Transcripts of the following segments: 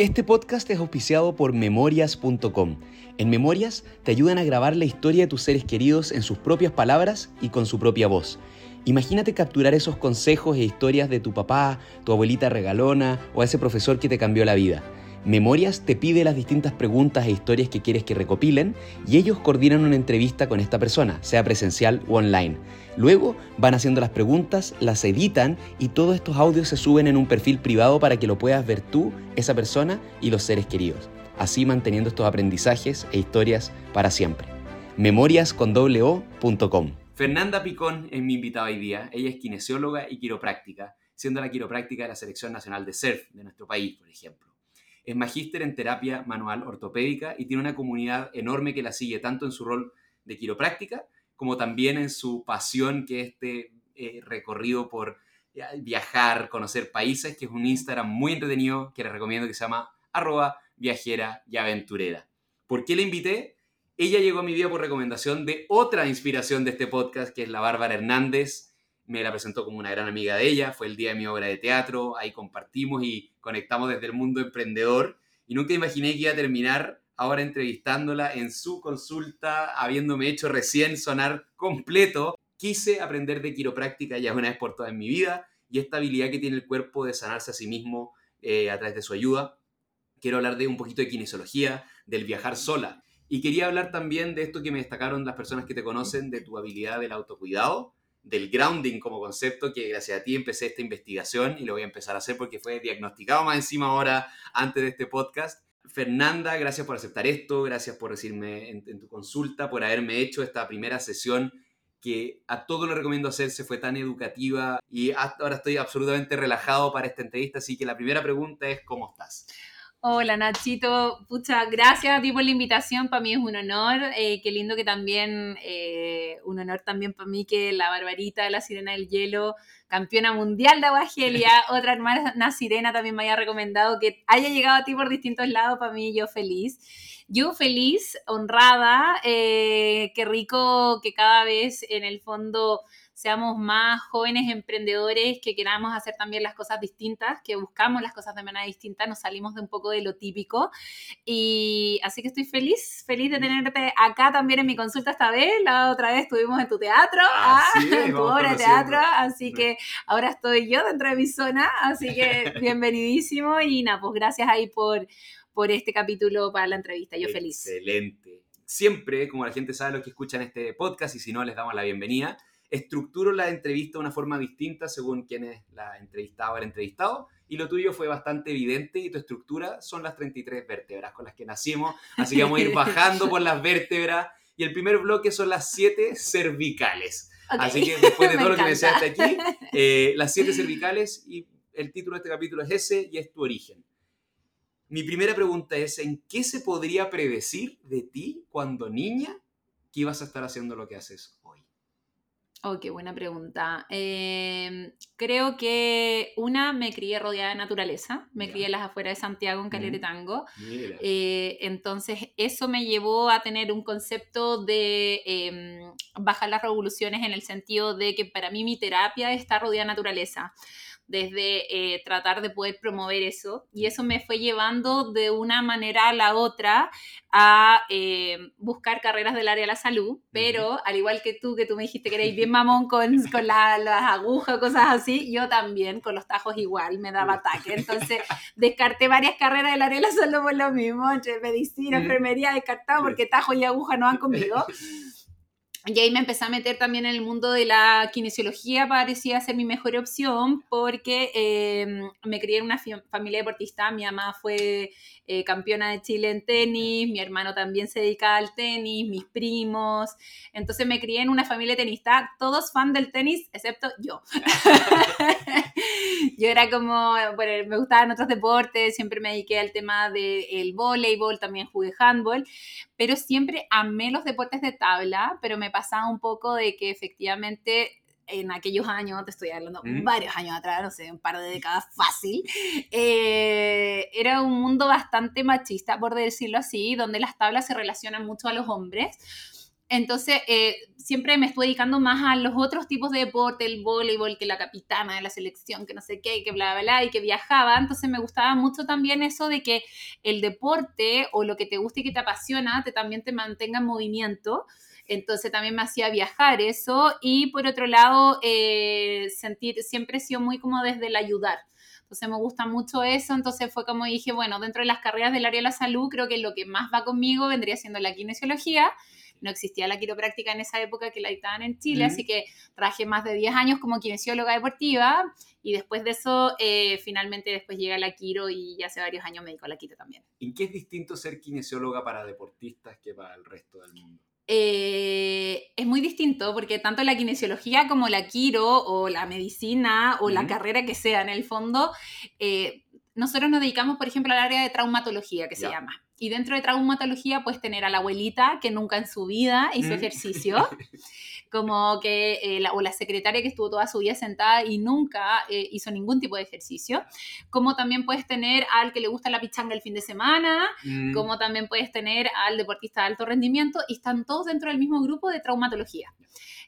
Este podcast es auspiciado por memorias.com. En Memorias te ayudan a grabar la historia de tus seres queridos en sus propias palabras y con su propia voz. Imagínate capturar esos consejos e historias de tu papá, tu abuelita regalona o ese profesor que te cambió la vida. Memorias te pide las distintas preguntas e historias que quieres que recopilen y ellos coordinan una entrevista con esta persona, sea presencial o online. Luego van haciendo las preguntas, las editan y todos estos audios se suben en un perfil privado para que lo puedas ver tú, esa persona y los seres queridos. Así manteniendo estos aprendizajes e historias para siempre. memoriascondobleO.com Fernanda Picón es mi invitada hoy día. Ella es kinesióloga y quiropráctica, siendo la quiropráctica de la Selección Nacional de Surf de nuestro país, por ejemplo. Es magíster en terapia manual ortopédica y tiene una comunidad enorme que la sigue tanto en su rol de quiropráctica como también en su pasión que es este eh, recorrido por eh, viajar, conocer países, que es un Instagram muy entretenido que les recomiendo que se llama arroba viajera y aventurera. ¿Por qué la invité? Ella llegó a mi vida por recomendación de otra inspiración de este podcast, que es la Bárbara Hernández, me la presentó como una gran amiga de ella, fue el día de mi obra de teatro, ahí compartimos y conectamos desde el mundo emprendedor y nunca imaginé que iba a terminar ahora entrevistándola en su consulta, habiéndome hecho recién sonar completo. Quise aprender de quiropráctica ya una vez por todas en mi vida y esta habilidad que tiene el cuerpo de sanarse a sí mismo eh, a través de su ayuda. Quiero hablar de un poquito de kinesiología, del viajar sola. Y quería hablar también de esto que me destacaron las personas que te conocen, de tu habilidad del autocuidado del grounding como concepto, que gracias a ti empecé esta investigación y lo voy a empezar a hacer porque fue diagnosticado más encima ahora antes de este podcast. Fernanda, gracias por aceptar esto, gracias por recibirme en, tu consulta, por haberme hecho esta primera sesión que a todos lo recomiendo hacerse, fue tan educativa y ahora estoy absolutamente relajado para esta entrevista, así que la primera pregunta es, ¿cómo estás? Hola Nachito, muchas gracias a ti por la invitación, para mí es un honor, eh, qué lindo que también, eh, un honor también para mí que la Barbarita de la Sirena del Hielo, campeona mundial de Aguagelia, otra hermana Sirena también me haya recomendado que haya llegado a ti por distintos lados, para mí yo feliz. Yo feliz, honrada, eh, qué rico que cada vez en el fondo seamos más jóvenes emprendedores que queramos hacer también las cosas distintas, que buscamos las cosas de manera distinta, nos salimos de un poco de lo típico. Y así que estoy feliz, feliz de tenerte acá también en mi consulta esta vez. La otra vez estuvimos en tu teatro, ah, en tu obra de teatro, así que ahora estoy yo dentro de mi zona, así que bienvenidísimo y nada, pues gracias ahí por, por este capítulo para la entrevista, yo feliz. Excelente. Siempre, como la gente sabe, los que escuchan este podcast, y si no, les damos la bienvenida estructuro la entrevista de una forma distinta según quién es la entrevistada o el entrevistado. Y lo tuyo fue bastante evidente y tu estructura son las 33 vértebras con las que nacimos. Así que vamos a ir bajando por las vértebras. Y el primer bloque son las siete cervicales. Así que después de todo lo que me decías aquí, eh, las siete cervicales y el título de este capítulo es ese y es tu origen. Mi primera pregunta es, ¿en qué se podría predecir de ti cuando niña que ibas a estar haciendo lo que haces? Oh, qué buena pregunta. Em, creo que una, me crié rodeada de naturaleza, me crié en las afueras de Santiago, en Caleretango. Eh, entonces, eso me llevó a tener un concepto de em, bajar las revoluciones en el sentido de que para mí mi terapia está rodeada de naturaleza desde eh, tratar de poder promover eso. Y eso me fue llevando de una manera a la otra a eh, buscar carreras del área de la salud, pero al igual que tú, que tú me dijiste que eres bien mamón con, con las agujas, cosas así, yo también con los tajos igual me daba ataque. Entonces descarté varias carreras del área de la salud por lo mismo, entre medicina, enfermería, descartado porque tajos y agujas no van conmigo. Y ahí me empecé a meter también en el mundo de la kinesiología, parecía ser mi mejor opción porque em, me crié en una familia deportista, mi mamá fue eh, campeona de Chile en tenis, mi hermano también se dedicaba al tenis, mis primos, entonces me crié en una familia tenista, todos fan del tenis, excepto yo. yo era como, bueno, me gustaban otros deportes, siempre me dediqué al tema del voleibol, también jugué handball, pero siempre amé los deportes de tabla, pero me pasaba un poco de que efectivamente en aquellos años, te estoy hablando varios años atrás, no sé, un par de décadas fácil, eh, era un mundo bastante machista, por decirlo así, donde las tablas se relacionan mucho a los hombres. Entonces, eh, siempre me estuve dedicando más a los otros tipos de deporte, el voleibol, que la capitana de la selección, que no sé qué, que bla, bla, bla, y que viajaba. Entonces, me gustaba mucho también eso de que el deporte o lo que te gusta y que te apasiona, te, también te mantenga en movimiento. Entonces también me hacía viajar eso y por otro lado, eh, sentir, siempre he sido muy como desde el ayudar. Entonces me gusta mucho eso, entonces fue como dije, bueno, dentro de las carreras del área de la salud, creo que lo que más va conmigo vendría siendo la kinesiología. No existía la quiropráctica en esa época que la dictaban en Chile, así que trabajé más de 10 años como kinesióloga deportiva y después de eso, eh, finalmente después llega la quiro y ya hace varios años me dedico a la quiro también. ¿En qué es distinto ser kinesióloga para deportistas que para el resto del mundo? Eh, es muy distinto porque tanto la kinesiología como la quiro o la medicina o la carrera que sea en el fondo, eh, nosotros nos dedicamos, por ejemplo, al área de traumatología que se llama. Y dentro de traumatología puedes tener a la abuelita que nunca en su vida hizo mm. ejercicio, como que, eh, la, o la secretaria que estuvo toda su vida sentada y nunca eh, hizo ningún tipo de ejercicio, como también puedes tener al que le gusta la pichanga el fin de semana, mm. como también puedes tener al deportista de alto rendimiento, y están todos dentro del mismo grupo de traumatología.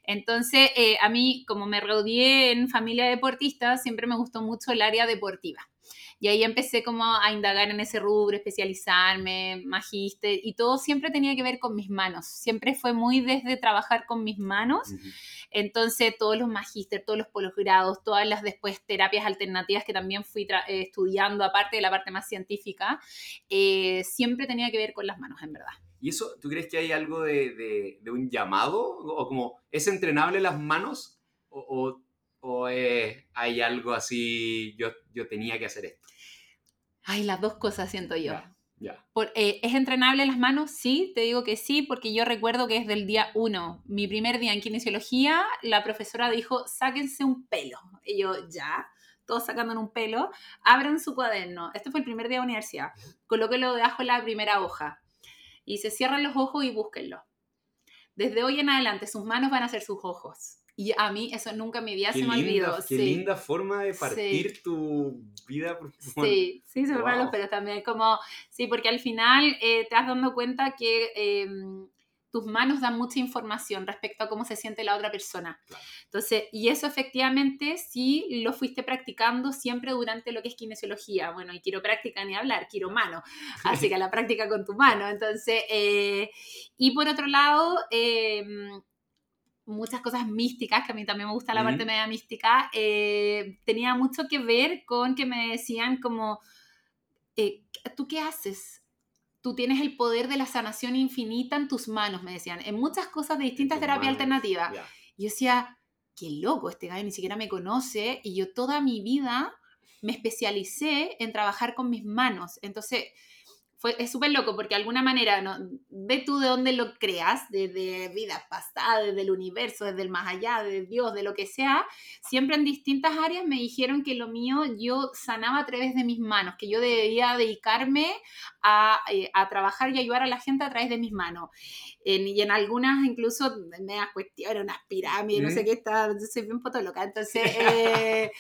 Entonces, eh, a mí, como me rodeé en familia deportista, siempre me gustó mucho el área deportiva. Y ahí empecé como a indagar en ese rubro, especializarme, magíster, y todo siempre tenía que ver con mis manos. Siempre fue muy desde trabajar con mis manos. Entonces, todos los magíster, todos los posgrados, todas las después terapias alternativas que también fui eh, estudiando, aparte de la parte más científica, eh, siempre tenía que ver con las manos, en verdad. ¿Y eso, tú crees que hay algo de, de, un llamado? ¿O como, es entrenable las manos? ¿O, o, hay algo así, yo, yo tenía que hacer esto? Ay, las dos cosas siento yo. Eh, ¿Es entrenable las manos? Sí, te digo que sí, porque yo recuerdo que desde el día uno, mi primer día en kinesiología, la profesora dijo, sáquense un pelo. Y yo, ya, todos sacando un pelo, abran su cuaderno. Este fue el primer día de universidad. Colóquenlo debajo de la primera hoja. Y se cierran los ojos y búsquenlo. Desde hoy en adelante, sus manos van a ser sus ojos. Y a mí eso nunca en mi vida se me olvidó. Qué linda forma de partir tu vida. Sí, sí, se me wow. pero también como, sí, porque al final eh, te has dando cuenta que em, tus manos dan mucha información respecto a cómo se siente la otra persona. Entonces, y eso efectivamente sí lo fuiste practicando siempre durante lo que es kinesiología. Bueno, y quiero práctica ni hablar, quiero mano. Así que la práctica con tu mano. Entonces, eh, y por otro lado, eh, muchas cosas místicas, que a mí también me gusta la parte media mística, eh, tenía mucho que ver con que me decían como, eh, ¿tú qué haces? Tú tienes el poder de la sanación infinita en tus manos, me decían, en muchas cosas de distintas terapias alternativas. Y yo decía, qué loco, este gallo ni siquiera me conoce y yo toda mi vida me especialicé en trabajar con mis manos. Entonces, es súper loco porque de alguna manera, ¿no? ve tú de dónde lo creas, desde vidas pasadas, desde el universo, desde el más allá, de Dios, de lo que sea, siempre en distintas áreas me dijeron que lo mío yo sanaba a través de mis manos, que yo debía dedicarme a, eh, a trabajar y ayudar a la gente a través de mis manos. y en algunas incluso me cuestiones, unas pirámides, no sé qué, está, soy bien loca entonces... Eh,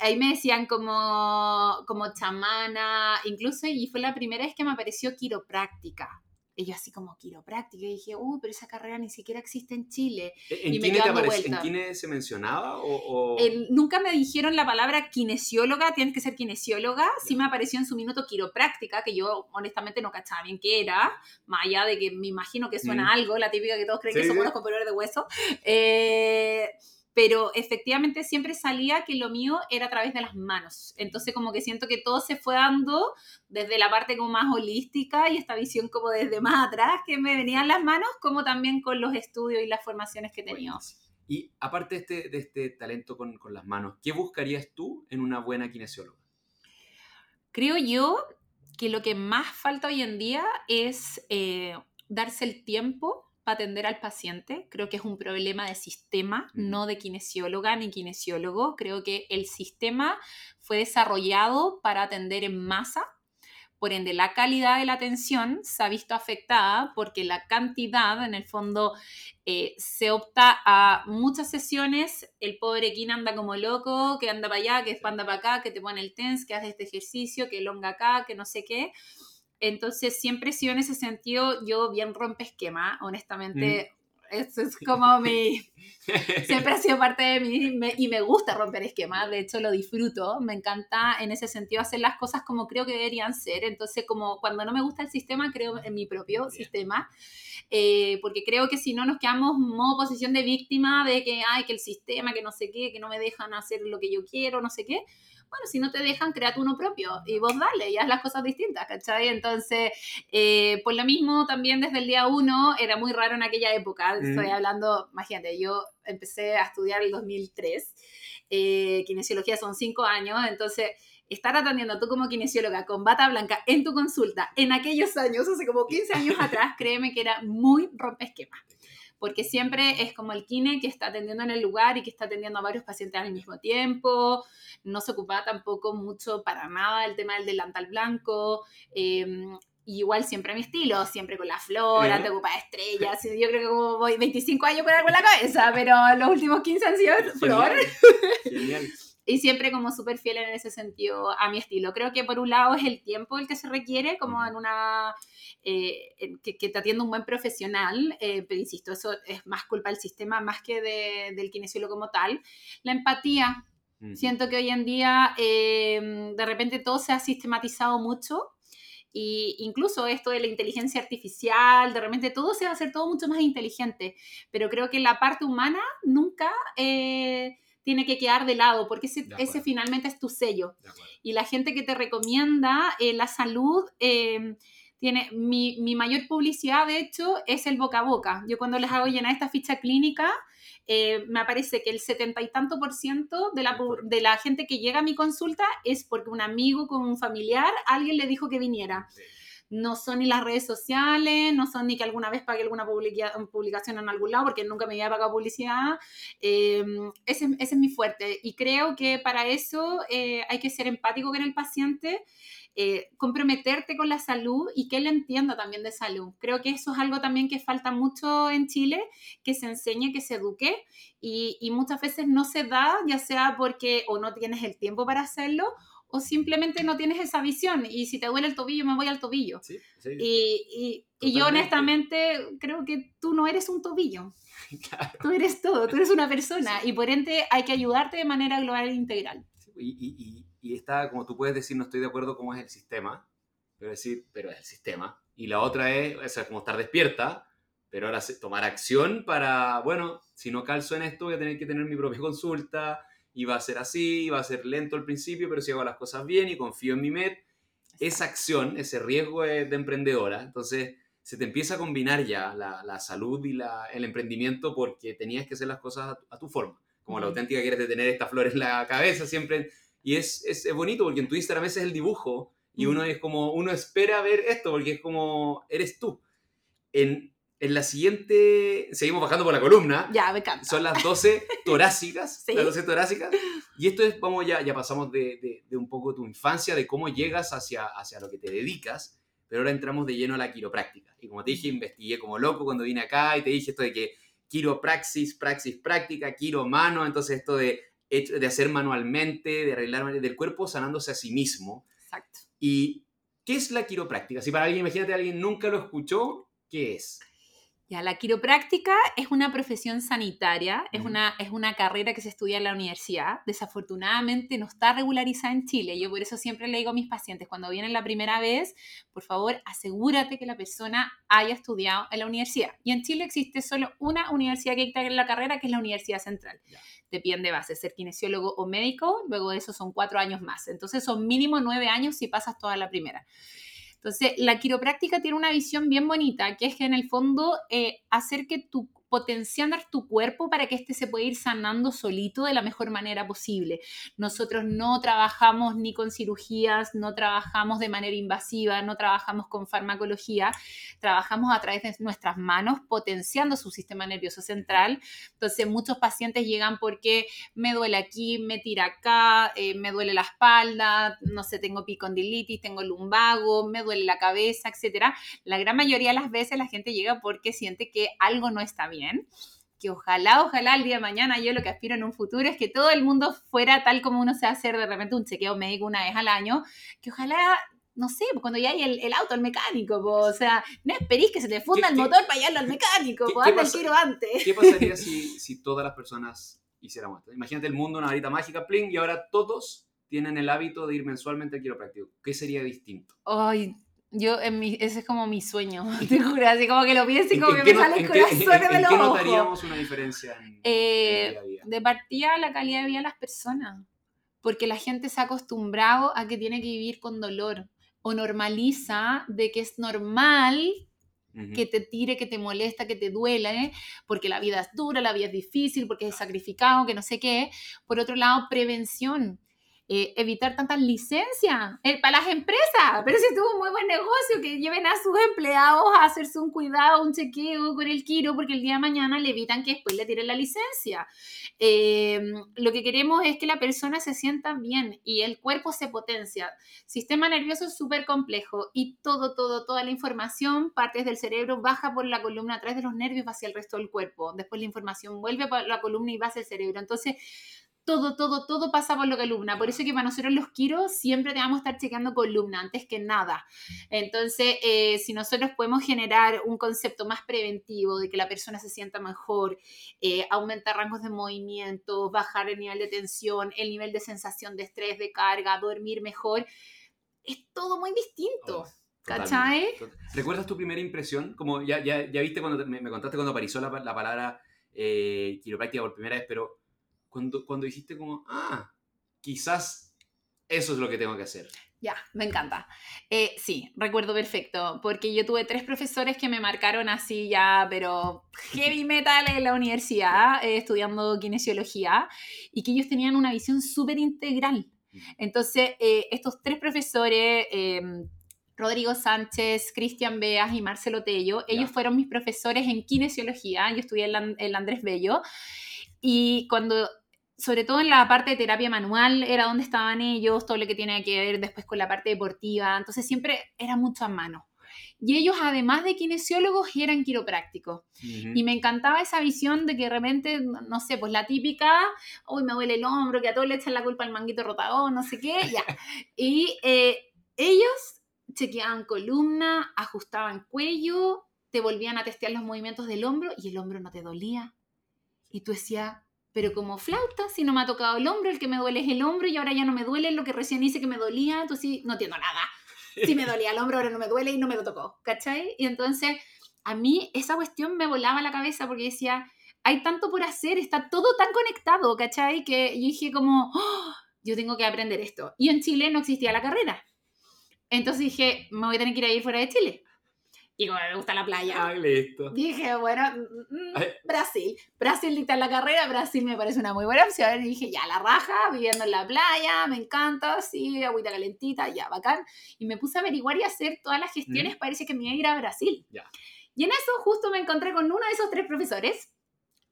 ahí me decían como, como chamana, incluso, y fue la primera vez que me apareció quiropráctica. Y yo así como quiropráctica, y dije, uh, pero esa carrera ni siquiera existe en Chile. ¿E-, ¿En, y me ¿En quién se mencionaba? O, nunca me dijeron la palabra kinesióloga, tienes que ser kinesióloga. Sí me apareció en su minuto quiropráctica, que yo honestamente no cachaba bien qué era, más allá de que me imagino que suena mm. algo, la típica que todos creen que somos los componentes de hueso. Eh, pero efectivamente siempre salía que lo mío era a través de las manos. Entonces como que siento que todo se fue dando desde la parte como más holística y esta visión como desde más atrás que me venían las manos, como también con los estudios y las formaciones que tenía. Y aparte de este, de este talento con, con, las manos, ¿qué buscarías tú en una buena kinesióloga? Creo yo que lo que más falta hoy en día es eh, darse el tiempo atender al paciente. Creo que es un problema de sistema, no de kinesióloga ni kinesiólogo. Creo que el sistema fue desarrollado para atender en masa. Por ende, la calidad de la atención se ha visto afectada porque la cantidad, en el fondo, eh, se opta a muchas sesiones. El pobre Kin anda como loco, que anda para allá, que anda para acá, que te pone el TENS, que hace este ejercicio, que longa acá, que no sé qué. Entonces, siempre he sido en ese sentido, yo bien rompe esquema, honestamente. Eso es como mi... Siempre ha sido parte de mí y me gusta romper esquemas, de hecho lo disfruto, me encanta en ese sentido hacer las cosas como creo que deberían ser, entonces como cuando no me gusta el sistema, creo en mi propio sistema, eh, porque creo que si no nos quedamos en modo posición de víctima de que, ay, que el sistema, que no sé qué, que no me dejan hacer lo que yo quiero, no sé qué, bueno, si no te dejan, crea uno propio y vos dale y haz las cosas distintas, ¿cachai? Entonces, eh, por lo mismo, también desde el día uno era muy raro en aquella época. Estoy mm. hablando, imagínate, yo empecé a estudiar el 2003, eh, kinesiología son cinco años, entonces estar atendiendo tú como kinesióloga con bata blanca en tu consulta en aquellos años, hace como 15 años atrás, créeme que era muy esquema porque siempre es como el kine que está atendiendo en el lugar y que está atendiendo a varios pacientes al mismo tiempo, no se ocupaba tampoco mucho para nada el tema del delantal blanco, em, igual siempre mi estilo, siempre con la flora, te ocupa estrellas. Yo creo que como voy 25 años con algo en la cabeza, pero los últimos 15 han sido flor. Genial. y siempre como súper fiel en ese sentido a mi estilo. Creo que por un lado es el tiempo el que se requiere, como en una eh, que, te atienda un buen profesional, eh, pero insisto, eso es más culpa del sistema más que del kinesiólogo como tal. La empatía, siento que hoy en día eh, de repente todo se ha sistematizado mucho. Y incluso esto de la inteligencia artificial, de repente todo se va a hacer todo mucho más inteligente, pero creo que la parte humana nunca tiene que quedar de lado, porque ese, ese finalmente es tu sello. Y la gente que te recomienda la salud, tiene mi, mi, mayor publicidad, de hecho, es el boca a boca. Yo cuando les hago llenar esta ficha clínica, eh, me aparece que el setenta y tanto por ciento de la, de la gente que llega a mi consulta es porque un amigo con un familiar, alguien le dijo que viniera. No son ni las redes sociales, no son ni que alguna vez pague alguna publicación en algún lado, porque nunca me había pagado publicidad. Eh, ese, es mi fuerte. Y creo que para eso eh, hay que ser empático con el paciente eh, comprometerte con la salud y que él entienda también de salud. Creo que eso es algo también que falta mucho en Chile, que se enseñe, que se eduque y, muchas veces no se da, ya sea porque o no tienes el tiempo para hacerlo o simplemente no tienes esa visión y si te duele el tobillo me voy al tobillo. y, yo honestamente creo que tú no eres un tobillo. Tú eres todo, tú eres una persona y por ende hay que ayudarte de manera global e integral. y, y está, como tú puedes decir, no estoy de acuerdo cómo es el sistema, pero decir, pero es el sistema. Y la otra es, o sea, como estar despierta, pero ahora tomar acción para, bueno, si no calzo en esto, voy a tener que tener mi propia consulta, y va a ser así, va a ser lento al principio, pero si hago las cosas bien y confío en mi MED, esa acción, ese riesgo de, emprendedora, entonces se te empieza a combinar ya la, la salud y la, el emprendimiento porque tenías que hacer las cosas a tu, forma, como la auténtica quieres de tener esta flor en la cabeza, siempre. Y es, es, es, bonito porque en tu Instagram ese es el dibujo y uno es como, uno espera ver esto porque es como, eres tú. En, en la siguiente, seguimos bajando por la columna. Ya, me encanta. Son las 12 torácicas. Las 12 torácicas. Y esto es, vamos, ya, ya pasamos de, de, de, un poco tu infancia, de cómo llegas hacia, hacia lo que te dedicas, pero ahora entramos de lleno a la quiropráctica. Y como te dije, investigué como loco cuando vine acá y te dije esto de que quiropraxis, praxis práctica, quiro mano, entonces esto de de hacer manualmente, de arreglar del cuerpo sanándose a sí mismo. Exacto. ¿Y qué es la quiropráctica? Si para alguien, imagínate, alguien nunca lo escuchó, ¿qué es? Ya, la quiropráctica es una profesión sanitaria, es, una, es una carrera que se estudia en la universidad. Desafortunadamente no está regularizada en Chile. Yo por eso siempre le digo a mis pacientes, cuando vienen la primera vez, por favor, asegúrate que la persona haya estudiado en la universidad. Y en Chile existe solo una universidad que está en la carrera, que es la Universidad Central. Depende de base, ser kinesiólogo o médico, luego de eso son cuatro años más. Entonces son mínimo nueve años si pasas toda la primera. Entonces, la quiropráctica tiene una visión bien bonita, que es que en el fondo eh, hacer que tu potenciar tu cuerpo para que éste se pueda ir sanando solito de la mejor manera posible. Nosotros no trabajamos ni con cirugías, no trabajamos de manera invasiva, no trabajamos con farmacología, trabajamos a través de nuestras manos potenciando su sistema nervioso central. Entonces muchos pacientes llegan porque me duele aquí, me tira acá, eh, me duele la espalda, no sé, tengo picondilitis, tengo lumbago, me duele la cabeza, etc. La gran mayoría de las veces la gente llega porque siente que algo no está bien que ojalá, ojalá el día de mañana yo lo que aspiro en un futuro es que todo el mundo fuera tal como uno se hace de repente un chequeo médico una vez al año, que ojalá no sé, pues cuando ya hay el, auto al mecánico, o sea, no esperís que se te funda el motor para llevarlo al mecánico, pues anda el tiro antes. ¿Qué pasaría si, si todas las personas hiciéramos esto? Imagínate el mundo, una varita mágica, pling, y ahora todos tienen el hábito de ir mensualmente al quiropráctico. ¿Qué sería distinto? Ay, yo, en mi, ese es como mi sueño, te juro, así como que lo pienso y como que me sale el corazón de los ¿En qué notaríamos una diferencia en, eh, De partida, la calidad de vida de las personas, porque la gente se ha acostumbrado a que tiene que vivir con dolor, o normaliza de que es normal que te tire, que te molesta, que te duele, porque la vida es dura, la vida es difícil, porque es sacrificado, que no sé qué. Por otro lado, prevención eh, evitar tantas licencias eh, para las empresas. Pero si tuvo un muy buen negocio, que lleven a sus empleados a hacerse un cuidado, un chequeo con el Kiro, porque el día de mañana le evitan que después le tiren la licencia. Eh, lo que queremos es que la persona se sienta bien y el cuerpo se potencia. Sistema nervioso es súper complejo y todo, todo, toda la información, partes del cerebro, baja por la columna a través de los nervios hacia el resto del cuerpo. Después la información vuelve por la columna y va hacia el cerebro. Entonces, todo, todo, todo pasa por la columna. Por eso que para nosotros los quiros siempre te vamos a estar chequeando columna antes que nada. Entonces, eh, si nosotros podemos generar un concepto más preventivo de que la persona se sienta mejor, eh, aumentar rangos de movimiento, bajar el nivel de tensión, el nivel de sensación de estrés, de carga, dormir mejor, es todo muy distinto. Oh, ¿Cachai? ¿Recuerdas tu primera impresión? Como ya, ya, ya viste cuando me, contaste cuando apareció la, la palabra eh, quiropráctica por primera vez, pero cuando, cuando dijiste como, ah, quizás eso es lo que tengo que hacer. Ya, me encanta. Eh, sí, recuerdo perfecto, porque yo tuve tres profesores que me marcaron así ya, pero heavy metal en la universidad, eh, estudiando kinesiología, y que ellos tenían una visión súper integral. Entonces, eh, estos tres profesores, em, Rodrigo Sánchez, Cristian Beas y Marcelo Tello, ellos fueron mis profesores en kinesiología, yo estudié en, en Andrés Bello, y cuando sobre todo en la parte de terapia manual era donde estaban ellos, todo lo que tiene que ver después con la parte deportiva, entonces siempre era mucho a mano. Y ellos, además de kinesiólogos, eran quiroprácticos. Y me encantaba esa visión de que de repente, no sé, pues la típica, uy, me duele el hombro, que a todos le echan la culpa al manguito rotador, no sé qué, ya. Y eh, ellos chequeaban columna, ajustaban cuello, te volvían a testear los movimientos del hombro y el hombro no te dolía. Y tú decías, pero como flauta, si no me ha tocado el hombro, el que me duele es el hombro y ahora ya no me duele lo que recién hice que me dolía, entonces no entiendo nada. Si me dolía el hombro, ahora no me duele y no me lo tocó, ¿cachai? Y entonces a mí esa cuestión me volaba la cabeza porque decía, hay tanto por hacer, está todo tan conectado, ¿cachai? Que yo dije como, oh, yo tengo que aprender esto. Y en Chile no existía la carrera. Entonces dije, me voy a tener que ir a ir fuera de Chile. Y como me gusta la playa, ah, listo. dije, bueno, mm, mm, Brasil. Brasil dicta la carrera, Brasil me parece una muy buena opción. Y dije, ya, la raja, viviendo en la playa, me encanta, sí, agüita calentita, ya, bacán. Y me puse a averiguar y hacer todas las gestiones, parece que me iba a ir a Brasil. Ya. Y en eso justo me encontré con uno de esos tres profesores.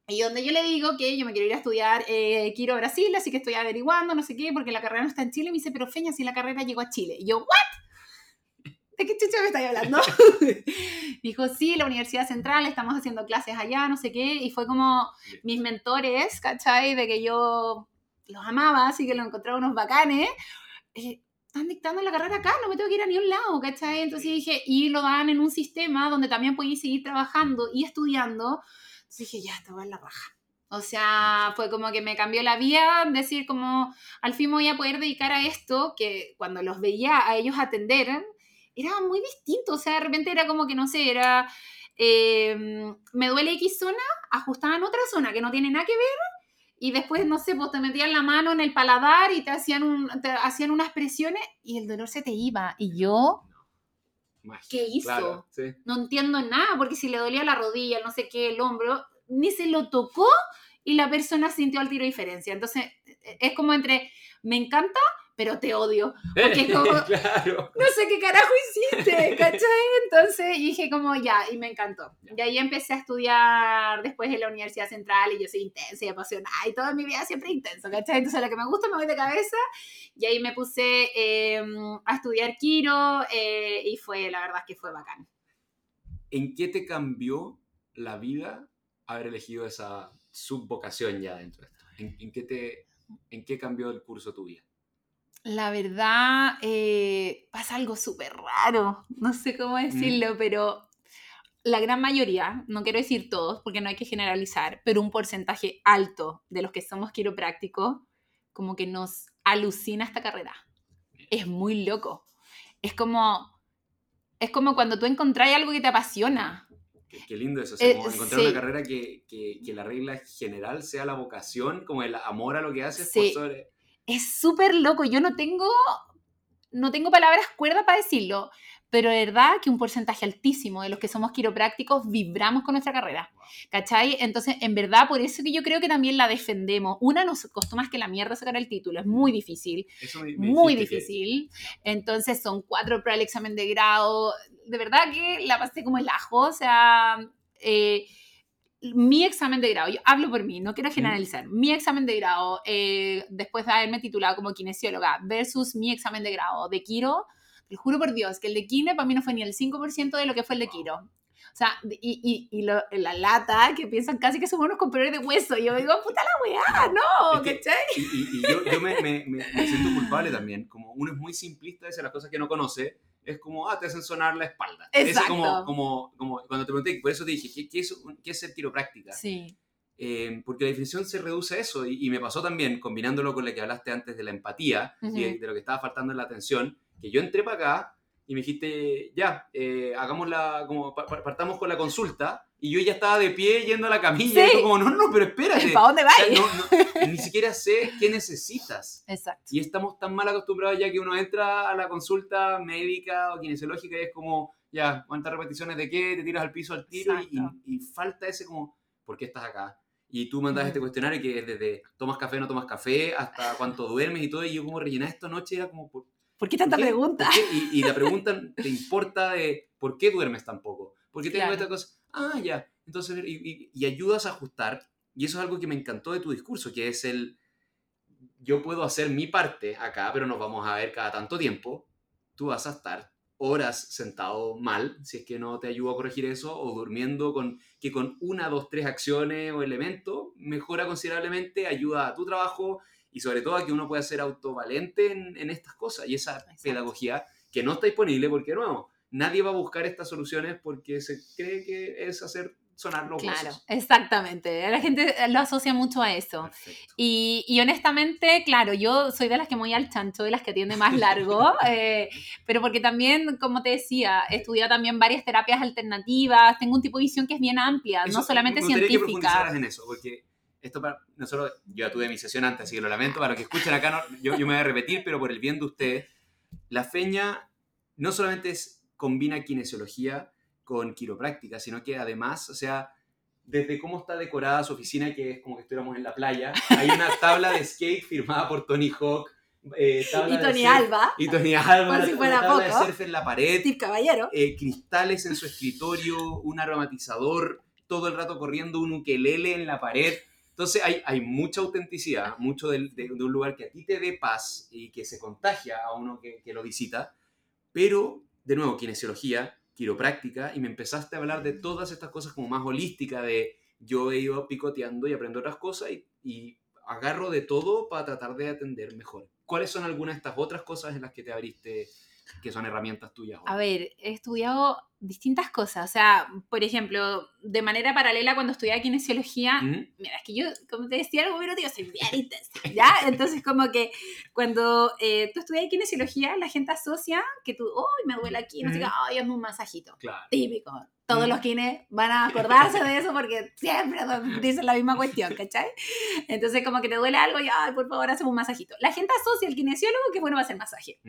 Y donde yo le digo que yo me quiero ir a estudiar, eh, quiero a Brasil, así que estoy averiguando, no sé qué, porque la carrera no está en Chile. Y me dice, pero Feña, si la carrera llegó a Chile. Y yo, ¿what? ¿De qué chucha me estáis hablando? dijo, sí, la Universidad Central, estamos haciendo clases allá, no sé qué, y fue como mis mentores, ¿cachai? De que yo los amaba, así que los encontraba unos bacanes. Eh, están dictando la carrera acá, no me tengo que ir a ni un lado, ¿cachai? Entonces dije, y lo dan en un sistema donde también podéis seguir trabajando y estudiando. Entonces dije, ya, esto va en la raja. O sea, fue como que me cambió la vida, decir como, al fin me voy a poder dedicar a esto, que cuando los veía a ellos atender, era muy distinto, o sea, de repente era como que, no sé, era, em, me duele X zona, ajustaban otra zona que no tiene nada que ver, y después, no sé, pues te metían la mano en el paladar y te hacían, un, te hacían unas presiones y el dolor se te iba. Y yo, ¿qué hizo? No entiendo nada, porque si le dolía la rodilla, no sé qué, el hombro, ni se lo tocó y la persona sintió al tiro diferencia. Entonces, e, es como entre, me encanta, pero te odio. Porque es como, no sé qué carajo hiciste, ¿cachai? Entonces dije como ya, y me encantó. Y ahí empecé a estudiar después en la Universidad Central y yo soy intensa y apasionada y toda mi vida siempre intenso, ¿cachai? Entonces lo que me gusta me voy de cabeza y ahí me puse em, a estudiar Quiro eh, y fue, la verdad es que fue bacán. ¿En qué te cambió la vida haber elegido esa subvocación ya dentro de esto? ¿En, en qué, te, ¿En qué cambió el curso tu vida? La verdad, eh, pasa algo súper raro. No sé cómo decirlo, pero la gran mayoría, no quiero decir todos, porque no hay que generalizar, pero un porcentaje alto de los que somos quiroprácticos, como que nos alucina esta carrera. Es muy loco. Es como, es como cuando tú encontrás algo que te apasiona. Qué, lindo eso, eh, encontrar una carrera que, que, que, la regla general sea la vocación, como el amor a lo que haces por sobre es súper loco. Yo no tengo, no tengo palabras cuerdas para decirlo, pero de verdad que un porcentaje altísimo de los que somos quiroprácticos vibramos con nuestra carrera. ¿Cachai? Entonces, en verdad, por eso que yo creo que también la defendemos. Una, nos costó más que la mierda sacar el título, es muy difícil. muy difícil. Entonces, son cuatro para el examen de grado. De verdad que la pasé como el ajo, o sea... Eh, mi examen de grado, yo hablo por mí, no quiero generalizar, mi examen de grado, eh, después de haberme titulado como kinesióloga, versus mi examen de grado de Kiro, te juro por Dios que el de Kine para mí no fue ni el 5% de lo que fue el de Kiro. O sea, y, y, la lata, que piensan casi que somos unos compradores de hueso. Y yo digo, puta la weá, no, ¿cachai? Y, yo, yo me, me, me, siento culpable también. Como uno es muy simplista de las cosas que no conoce es como, ah, te hacen sonar la espalda. Exacto. Es como, como, como, cuando te pregunté, por eso te dije, ¿qué, qué es, qué es ser quiropráctica? Sí. Eh, porque la definición se reduce a eso, y, me pasó también, combinándolo con lo que hablaste antes de la empatía, y de, lo que estaba faltando en la atención, que yo entré para acá y me dijiste, ya, eh, hagamos la, como partamos con la consulta, y yo ya estaba de pie yendo a la camilla, y como, no, no, pero espérate. ¿Para dónde vas? ni siquiera sé qué necesitas. Exacto. Y estamos tan mal acostumbrados ya que uno entra a la consulta médica o kinesiológica y es como, ya, ¿cuántas repeticiones de qué? Te tiras al piso al tiro y, falta ese como, ¿por qué estás acá? Y tú mandas este cuestionario que es desde tomas café, no tomas café, hasta cuánto duermes y todo, y yo como rellenar esta noche era como, ¿Por qué tanta pregunta? Y, la pregunta te importa de ¿por qué duermes tan poco? ¿Por qué tengo esta cosa? Ah, ya. Entonces, y, ayudas a ajustar. Y eso es algo que me encantó de tu discurso, que es el, yo puedo hacer mi parte acá, pero nos vamos a ver cada tanto tiempo. Tú vas a estar horas sentado mal, si es que no te ayudo a corregir eso, o durmiendo con que con una, dos, tres acciones o elementos mejora considerablemente, ayuda a tu trabajo y sobre todo a que uno pueda ser autovalente en, estas cosas y esa pedagogía que no está disponible porque, nuevo, nadie va a buscar estas soluciones porque se cree que es hacer sonar los Claro, exactamente. La gente lo asocia mucho a eso. Y, y, honestamente, claro, yo soy de las que voy al chancho, de las que atiende más largo, eh, pero porque también, como te decía, he estudiado también varias terapias alternativas, tengo un tipo de visión que es bien amplia, no solamente me científica. que profundizaras en eso, porque esto para nosotros, yo ya tuve mi sesión antes, así que lo lamento, para los que escuchen acá, yo, yo me voy a repetir, pero por el bien de ustedes, la feña no solamente es, combina kinesiología con quiropráctica, sino que además, o sea, desde cómo está decorada su oficina, que es como que estuviéramos en la playa, hay una tabla de skate firmada por Tony Hawk, eh, y Tony Alba. Y Tony Alba. si fuera poco. de surf en la pared. Steve Caballero. Eh, cristales en su escritorio, un aromatizador, todo el rato corriendo un ukelele en la pared. Entonces hay, hay mucha autenticidad, mucho de, de, un lugar que a ti te dé paz y que se contagia a uno que, que lo visita, pero de nuevo, kinesiología, quiropráctica, y me empezaste a hablar de todas estas cosas como más holística, de yo he ido picoteando y aprendo otras cosas y, y agarro de todo para tratar de atender mejor. ¿Cuáles son algunas de estas otras cosas en las que te abriste que son herramientas tuyas? A ver, he estudiado distintas cosas. O sea, por ejemplo, de manera paralela cuando estudiaba kinesiología, mira, es que yo, como te decía algo, pero tío, soy bien intensa, ¿ya? Entonces, como que cuando eh, tú estudias kinesiología, la gente asocia que tú, ¡ay, me duele aquí! No sé qué, ¡ay, es un masajito! Claro. Típico todos mm. los kines van a acordarse de eso porque siempre dicen la misma cuestión, ¿cachai? Entonces, como que te duele algo y, ay, por favor, hacemos un masajito. La gente asocia al kinesiólogo que bueno va a hacer masaje.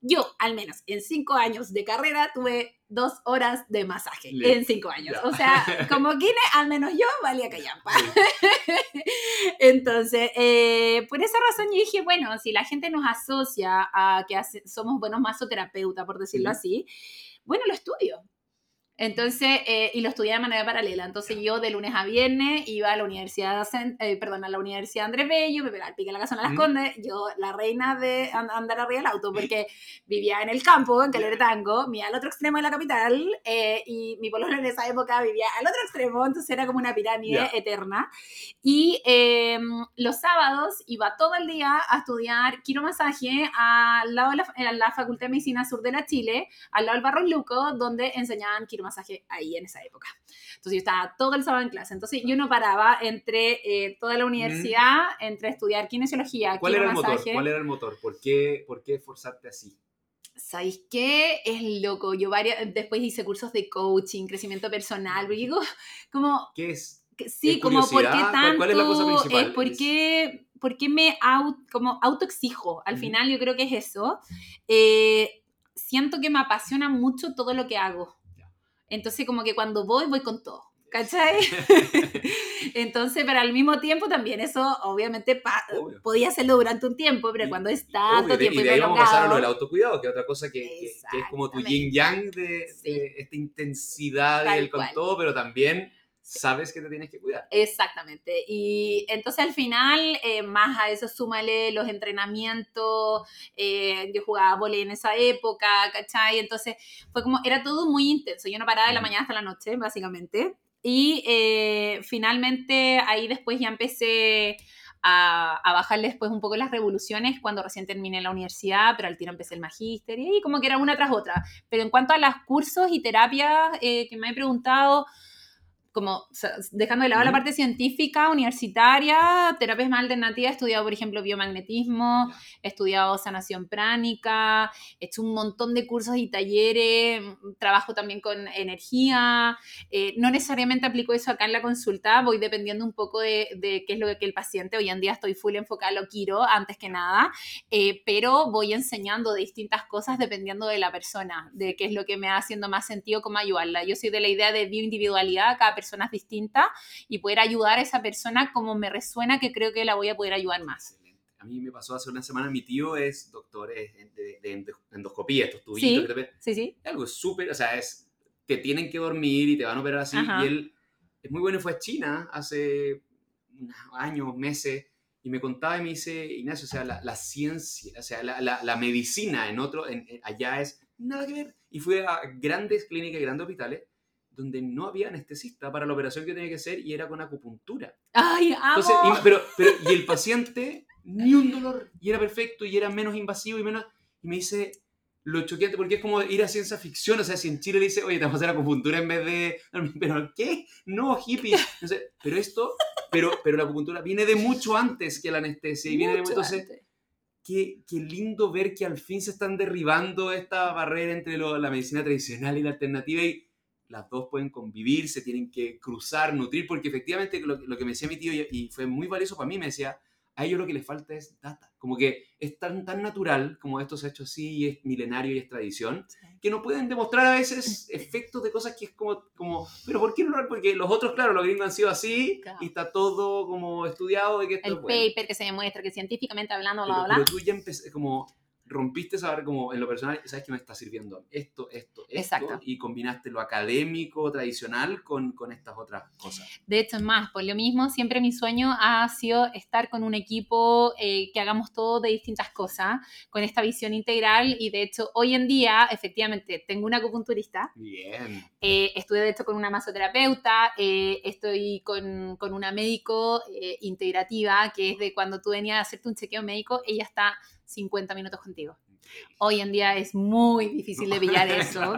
Yo, al menos en cinco años de carrera, tuve dos horas de masaje en cinco años. O sea, como kine, al menos yo valía callampa. Entonces, eh, por esa razón yo dije, bueno, si la gente nos asocia a que somos buenos masoterapeutas, por decirlo así, bueno, lo estudio Entonces, eh, y lo estudié de manera paralela. Entonces, yo de lunes a viernes iba a la universidad, eh, perdón, a la universidad Andrés Bello, me pegaba pique en la casa de las Condes, yo la reina de andar arriba del auto, porque vivía en el campo, en Caleretango, mira al otro extremo de la capital, eh, y mi pololo en esa época vivía al otro extremo, entonces era como una pirámide eterna. Y em, los sábados iba todo el día a estudiar quiromasaje al lado de la, la, Facultad de Medicina Sur de la Chile, al lado del Barro Luco, donde enseñaban quiromasaje masaje ahí en esa época. Entonces yo estaba todo el sábado en clase. Entonces yo no paraba entre eh, toda la universidad, entre estudiar kinesiología, ¿Cuál era el motor? ¿Cuál era el motor? ¿Por qué, por qué esforzarte así? ¿Sabéis qué? Es loco. Yo varias, después hice cursos de coaching, crecimiento personal, digo, como... ¿Qué es? sí, como por qué tanto... ¿Cuál es la cosa principal? Es porque, porque me auto, como autoexijo. Al final yo creo que es eso. Eh, siento que me apasiona mucho todo lo que hago. Entonces, como que cuando voy, voy con todo. ¿Cachai? Entonces, pero al mismo tiempo también eso, obviamente, podía hacerlo durante un tiempo, pero cuando es tanto tiempo. Y de ahí vamos a pasar a lo del autocuidado, que es otra cosa que, que, es como tu yin yang de, esta intensidad del con todo, pero también sabes que te tienes que cuidar. Exactamente. Y entonces al final, eh, más a eso súmale los entrenamientos, eh, yo jugaba volei en esa época, ¿cachai? Entonces fue como, era todo muy intenso. Yo no paraba de la mañana hasta la noche, básicamente. Y eh, finalmente ahí después ya empecé a, a, bajarle después un poco las revoluciones cuando recién terminé la universidad, pero al tiro empecé el magíster y como que era una tras otra. Pero en cuanto a los cursos y terapias que me he preguntado, como dejando de lado la parte científica, universitaria, terapias más alternativas, he estudiado, por ejemplo, biomagnetismo, he estudiado sanación pránica, he hecho un montón de cursos y talleres, trabajo también con energía, eh, no necesariamente aplico eso acá en la consulta, voy dependiendo un poco de, qué es lo que el paciente, hoy en día estoy full enfocada lo quiero, antes que nada, eh, pero voy enseñando de distintas cosas dependiendo de la persona, de qué es lo que me va haciendo más sentido, cómo ayudarla. Yo soy de la idea de bioindividualidad, cada persona personas distintas y poder ayudar a esa persona como me resuena que creo que la voy a poder ayudar más. A mí me pasó hace una semana, mi tío es doctor de, endoscopía, estos tubitos. Sí, sí, sí. Algo súper, o sea, es, te tienen que dormir y te van a operar así. Y él es muy bueno fue a China hace años, meses, y me contaba y me dice, Ignacio, o sea, la, ciencia, o sea, la, la, medicina en otro, en, allá es nada que ver. Y fue a grandes clínicas, grandes hospitales, donde no había anestesista para la operación que tenía que hacer y era con acupuntura. ¡Ay, amo! Entonces, y, pero, pero, y el paciente, ni un dolor, y era perfecto, y era menos invasivo, y menos... Y me dice, lo choqueante, porque es como ir a ciencia ficción, o sea, si en Chile le dice, oye, te vamos a hacer acupuntura en vez de... ¿Pero qué? No, hippie. pero esto, pero, pero la acupuntura viene de mucho antes que la anestesia, y viene de... Entonces, Qué, qué, lindo ver que al fin se están derribando esta barrera entre la medicina tradicional y la alternativa y las dos pueden convivir, se tienen que cruzar, nutrir, porque efectivamente lo, lo que me decía mi tío y, fue muy valioso para mí, me decía, a ellos lo que les falta es data, como que es tan, tan natural como esto se ha hecho así y es milenario y es tradición, que no pueden demostrar a veces efectos de cosas que es como, como pero ¿por qué no? Porque los otros, claro, los gringos han sido así y está todo como estudiado de que El paper que se demuestra que científicamente hablando, bla, bla, Pero tú ya como rompiste saber como en lo personal, sabes que me está sirviendo esto, esto, esto, y combinaste lo académico, tradicional con, con, estas otras cosas. De hecho, es más, por lo mismo, siempre mi sueño ha sido estar con un equipo eh, que hagamos todo de distintas cosas, con esta visión integral, y de hecho, hoy en día, efectivamente, tengo una acupunturista. Bien. Eh, estuve, de hecho, con una masoterapeuta, eh, estoy con, con, una médico eh, integrativa, que es de cuando tú venías a hacerte un chequeo médico, ella está 50 minutos contigo. Hoy en día es muy difícil de pillar eso.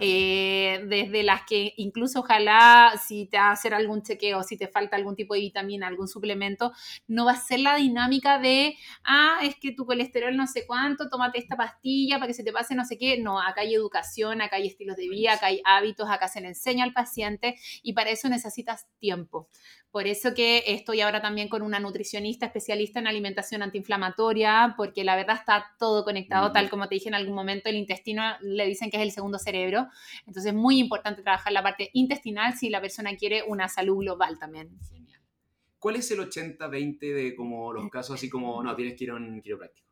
Eh, desde las que incluso ojalá si te hacer algún chequeo, si te falta algún tipo de vitamina, algún suplemento, no va a ser la dinámica de, ah, es que tu colesterol no sé cuánto, tómate esta pastilla para que se te pase no sé qué. No, acá hay educación, acá hay estilos de vida, acá hay hábitos, acá se le enseña al paciente y para eso necesitas tiempo. Por eso que estoy ahora también con una nutricionista especialista en alimentación antiinflamatoria, porque la verdad está todo conectado, tal como te dije en algún momento, el intestino le dicen que es el segundo cerebro. Entonces es muy importante trabajar la parte intestinal si la persona quiere una salud global también. ¿Cuál es el 80-20 de como los casos así como, no, tienes que ir a un quiropráctico?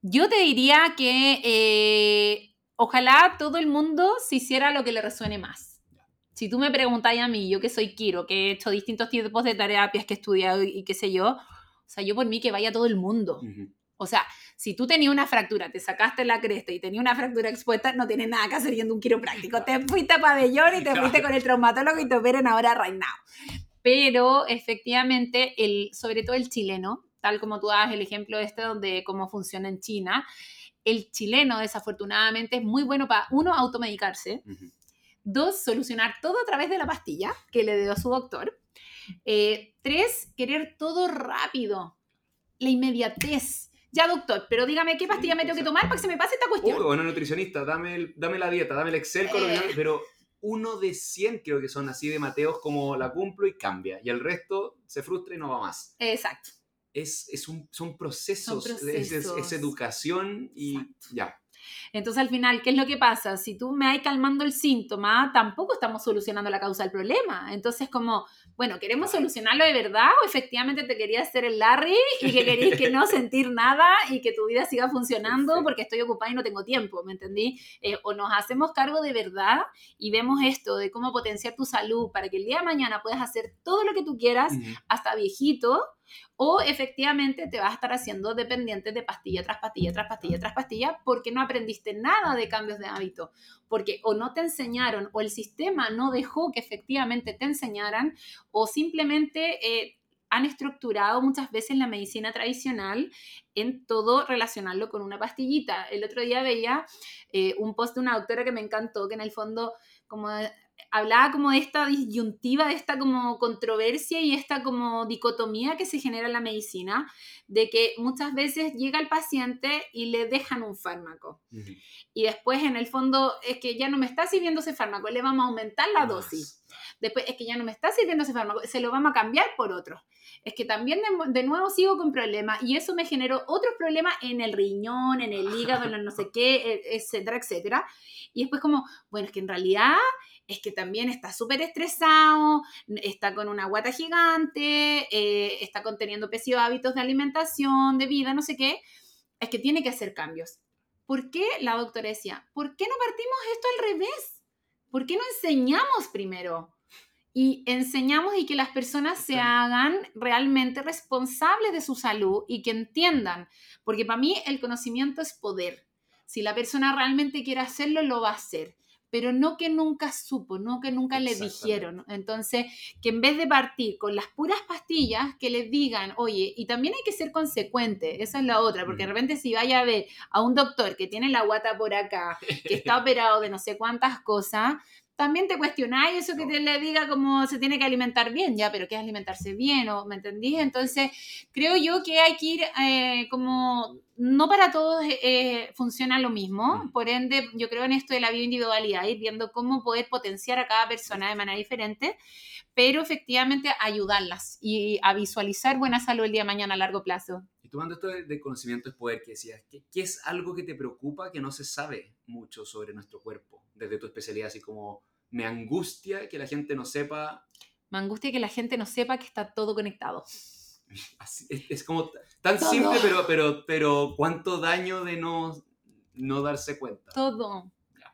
Yo te diría que... Eh, ojalá todo el mundo se hiciera lo que le resuene más. Si tú me preguntáis a mí, yo que soy Kiro, que he hecho distintos tipos de terapias, que he estudiado y, qué sé yo, o sea, yo por mí que vaya todo el mundo. O sea, si tú tenías una fractura, te sacaste la cresta y tenías una fractura expuesta, no tienes nada que hacer yendo un quiropráctico. Te fuiste a pabellón y te fuiste con el traumatólogo y te operen ahora right now. Pero efectivamente, el, sobre todo el chileno, tal como tú das el ejemplo este donde cómo funciona en China, el chileno desafortunadamente es muy bueno para, uno, automedicarse, dos, solucionar todo a través de la pastilla que le dio su doctor, eh, tres, querer todo rápido, la inmediatez. Ya, doctor, pero dígame qué pastilla me tengo que tomar para que se me pase esta cuestión. Uy, bueno, nutricionista, dame, dame la dieta, dame el Excel con eh. pero uno de 100 creo que son así de Mateos como la cumplo y cambia. Y el resto se frustra y no va más. Exacto es, un, son procesos, Es, educación y ya. Entonces, al final, ¿qué es lo que pasa? Si tú me hay calmando el síntoma, tampoco estamos solucionando la causa del problema. Entonces, como, bueno, ¿queremos solucionarlo de verdad o efectivamente te quería hacer el Larry y que querías que no sentir nada y que tu vida siga funcionando porque estoy ocupada y no tengo tiempo, ¿me entendí? Eh, o nos hacemos cargo de verdad y vemos esto de cómo potenciar tu salud para que el día de mañana puedas hacer todo lo que tú quieras, hasta viejito, o efectivamente te vas a estar haciendo dependiente de pastilla tras pastilla, tras pastilla, tras pastilla, porque no aprendiste nada de cambios de hábito, porque o no te enseñaron o el sistema no dejó que efectivamente te enseñaran o simplemente... Eh, han estructurado muchas veces la medicina tradicional en todo relacionarlo con una pastillita. El otro día veía eh, un post de una doctora que me encantó, que en el fondo como hablaba como de esta disyuntiva, de esta como controversia y esta como dicotomía que se genera en la medicina, de que muchas veces llega el paciente y le dejan un fármaco. Y después en el fondo es que ya no me está sirviendo ese fármaco, le vamos a aumentar la dosis. Después es que ya no me está sirviendo ese fármaco, se lo vamos a cambiar por otro. Es que también de, nuevo sigo con problemas y eso me generó otros problemas en el riñón, en el hígado, en el no sé qué, e, etcétera, etcétera. Y después como, bueno, es que en realidad es que también está súper estresado, está con una guata gigante, eh, está conteniendo pésimos hábitos de alimentación, de vida, no sé qué, es que tiene que hacer cambios. ¿Por qué la doctora decía, ¿por qué no partimos esto al revés? ¿Por qué no enseñamos primero? Y enseñamos y que las personas se hagan realmente responsables de su salud y que entiendan, porque para mí el conocimiento es poder. Si la persona realmente quiere hacerlo, lo va a hacer pero no que nunca supo, no que nunca le dijeron. Entonces, que en vez de partir con las puras pastillas, que le digan, oye, y también hay que ser consecuente, esa es la otra, porque de mm. repente si vaya a ver a un doctor que tiene la guata por acá, que está operado de no sé cuántas cosas, también te cuestionáis eso que te le diga cómo se tiene que alimentar bien, ya, pero ¿qué es alimentarse bien? ¿O, ¿Me entendí? Entonces, creo yo que hay que ir eh, como, no para todos eh, funciona lo mismo, mm. por ende, yo creo en esto de la bioindividualidad, ir viendo cómo poder potenciar a cada persona de manera diferente, pero efectivamente ayudarlas y a visualizar buena salud el día de mañana a largo plazo. Tomando esto de, conocimiento es poder que decías, ¿qué es algo que te preocupa que no se sabe mucho sobre nuestro cuerpo? desde tu especialidad, así como me angustia que la gente no sepa. Me angustia que la gente no sepa que está todo conectado. es, como tan simple, pero, pero, pero cuánto daño de no, no darse cuenta. Todo.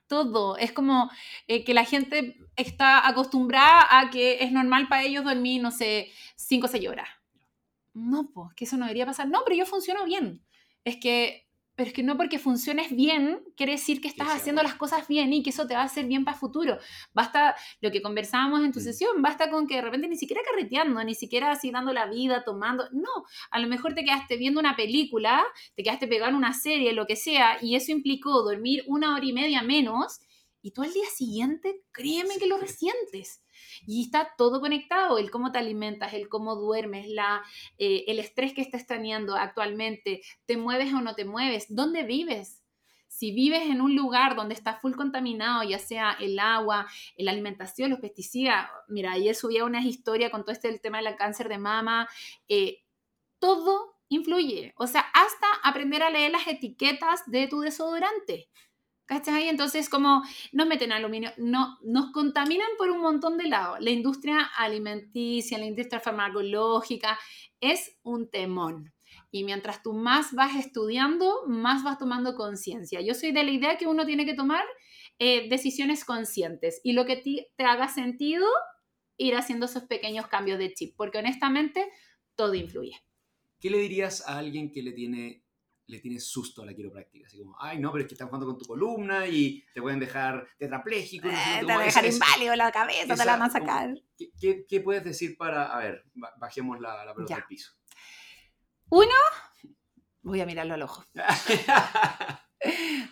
Todo. Es como eh, que la gente está acostumbrada a que es normal para ellos dormir, no sé, 5 o 6 horas. No, pues, que eso no debería pasar. No, pero yo funciono bien. Es que pero es que no porque funciones bien quiere decir que estás haciendo las cosas bien y que eso te va a hacer bien para el futuro. Basta lo que conversábamos en tu mm. sesión, basta con que de repente ni siquiera carreteando, ni siquiera así dando la vida, tomando, no, a lo mejor te quedaste viendo una película, te quedaste pegando una serie, lo que sea, y eso implicó dormir una hora y media menos, y tú al día siguiente, créeme que lo resientes. Y está todo conectado, el cómo te alimentas, el cómo duermes, la, eh, el estrés que estás teniendo actualmente, te mueves o no te mueves, dónde vives. Si vives en un lugar donde está full contaminado, ya sea el agua, la alimentación, los pesticidas, mira, ayer subía una historia con todo este el tema del cáncer de mama, eh, todo influye. O sea, hasta aprender a leer las etiquetas de tu desodorante. ¿Cachai? Entonces, como nos meten aluminio, no, nos contaminan por un montón de lados. La industria alimenticia, la industria farmacológica, es un temón. Y mientras tú más vas estudiando, más vas tomando conciencia. Yo soy de la idea que uno tiene que tomar eh, decisiones conscientes y lo que te haga sentido, ir haciendo esos pequeños cambios de chip, porque honestamente todo influye. ¿Qué le dirías a alguien que le tiene, le tiene susto a la quiropráctica? Así como, ay, no, pero es que están jugando con tu columna y te pueden dejar tetrapléjico. Eh, te van a dejar inválido la cabeza, te la van a sacar. ¿qué, qué, puedes decir para, a ver, bajemos la, la pelota al piso? Uno, voy a mirarlo al ojo.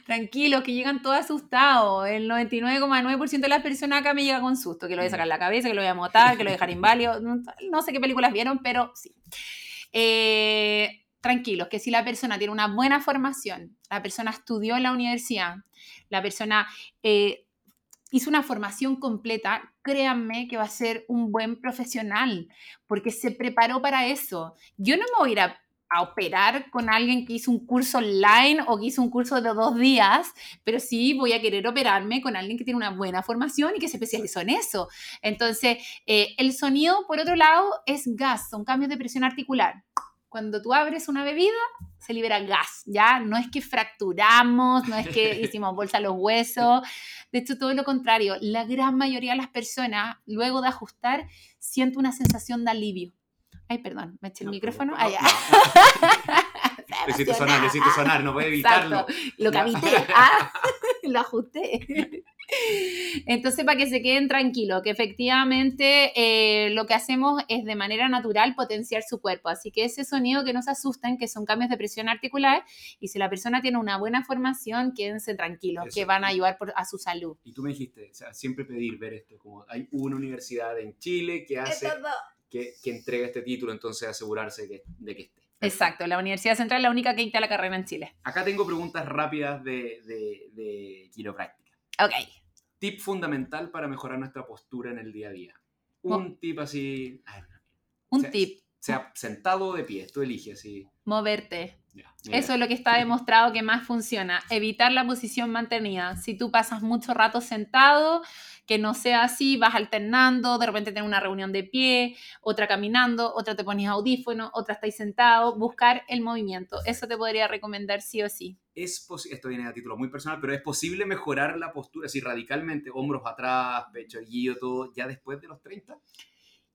Tranquilos, que llegan todos asustados. El 99,9% de las personas acá me llega con susto, que lo voy a sacar la cabeza, que lo voy a motar, que lo voy a dejar inválido. No sé qué películas vieron, pero sí. Eh, tranquilos, que si la persona tiene una buena formación, la persona estudió en la universidad, la persona eh, hizo una formación completa, créanme que va a ser un buen profesional, porque se preparó para eso. Yo no me voy a ir a operar con alguien que hizo un curso online o que hizo un curso de dos días, pero sí voy a querer operarme con alguien que tiene una buena formación y que se especializó en eso. Entonces, eh, el sonido, por otro lado, es gas, son cambios de presión articular. Cuando tú abres una bebida, se libera gas, ¿ya? No es que fracturamos, no es que hicimos bolsa a los huesos. De hecho, todo lo contrario. La gran mayoría de las personas, luego de ajustar, siente una sensación de alivio Ay, perdón, me eché el micrófono. allá. necesito sonar, necesito sonar, no voy a evitarlo. Lo cavité, ah, lo ajusté. Entonces, para que se queden tranquilos, que efectivamente eh, lo que hacemos es de manera natural potenciar su cuerpo. Así que ese sonido que nos asustan, que son cambios de presión articular, y si la persona tiene una buena formación, quédense tranquilos, que van a ayudar a su salud. Y tú me dijiste, o sea, siempre pedir ver esto, como hay una universidad en Chile que hace que, que entrega este título, entonces asegurarse de que esté. Exacto, la Universidad Central es la única que dicta la carrera en Chile. Acá tengo preguntas rápidas de, de, de quiropráctica. Ok. Tip fundamental para mejorar nuestra postura en el día a día. Un tip así. un tip. Sea sentado o de pie, tú eliges así. Moverte. Eso es lo que está demostrado que más funciona. Evitar la posición mantenida. Si tú pasas mucho rato sentado, que no sea así, vas alternando, de repente tener una reunión de pie, otra caminando, otra te pones audífono, otra estáis sentado, buscar el movimiento. Eso te podría recomendar sí o sí. Es esto viene a título muy personal, pero es posible mejorar la postura así radicalmente, hombros atrás, pecho erguido, todo, ya después de los 30?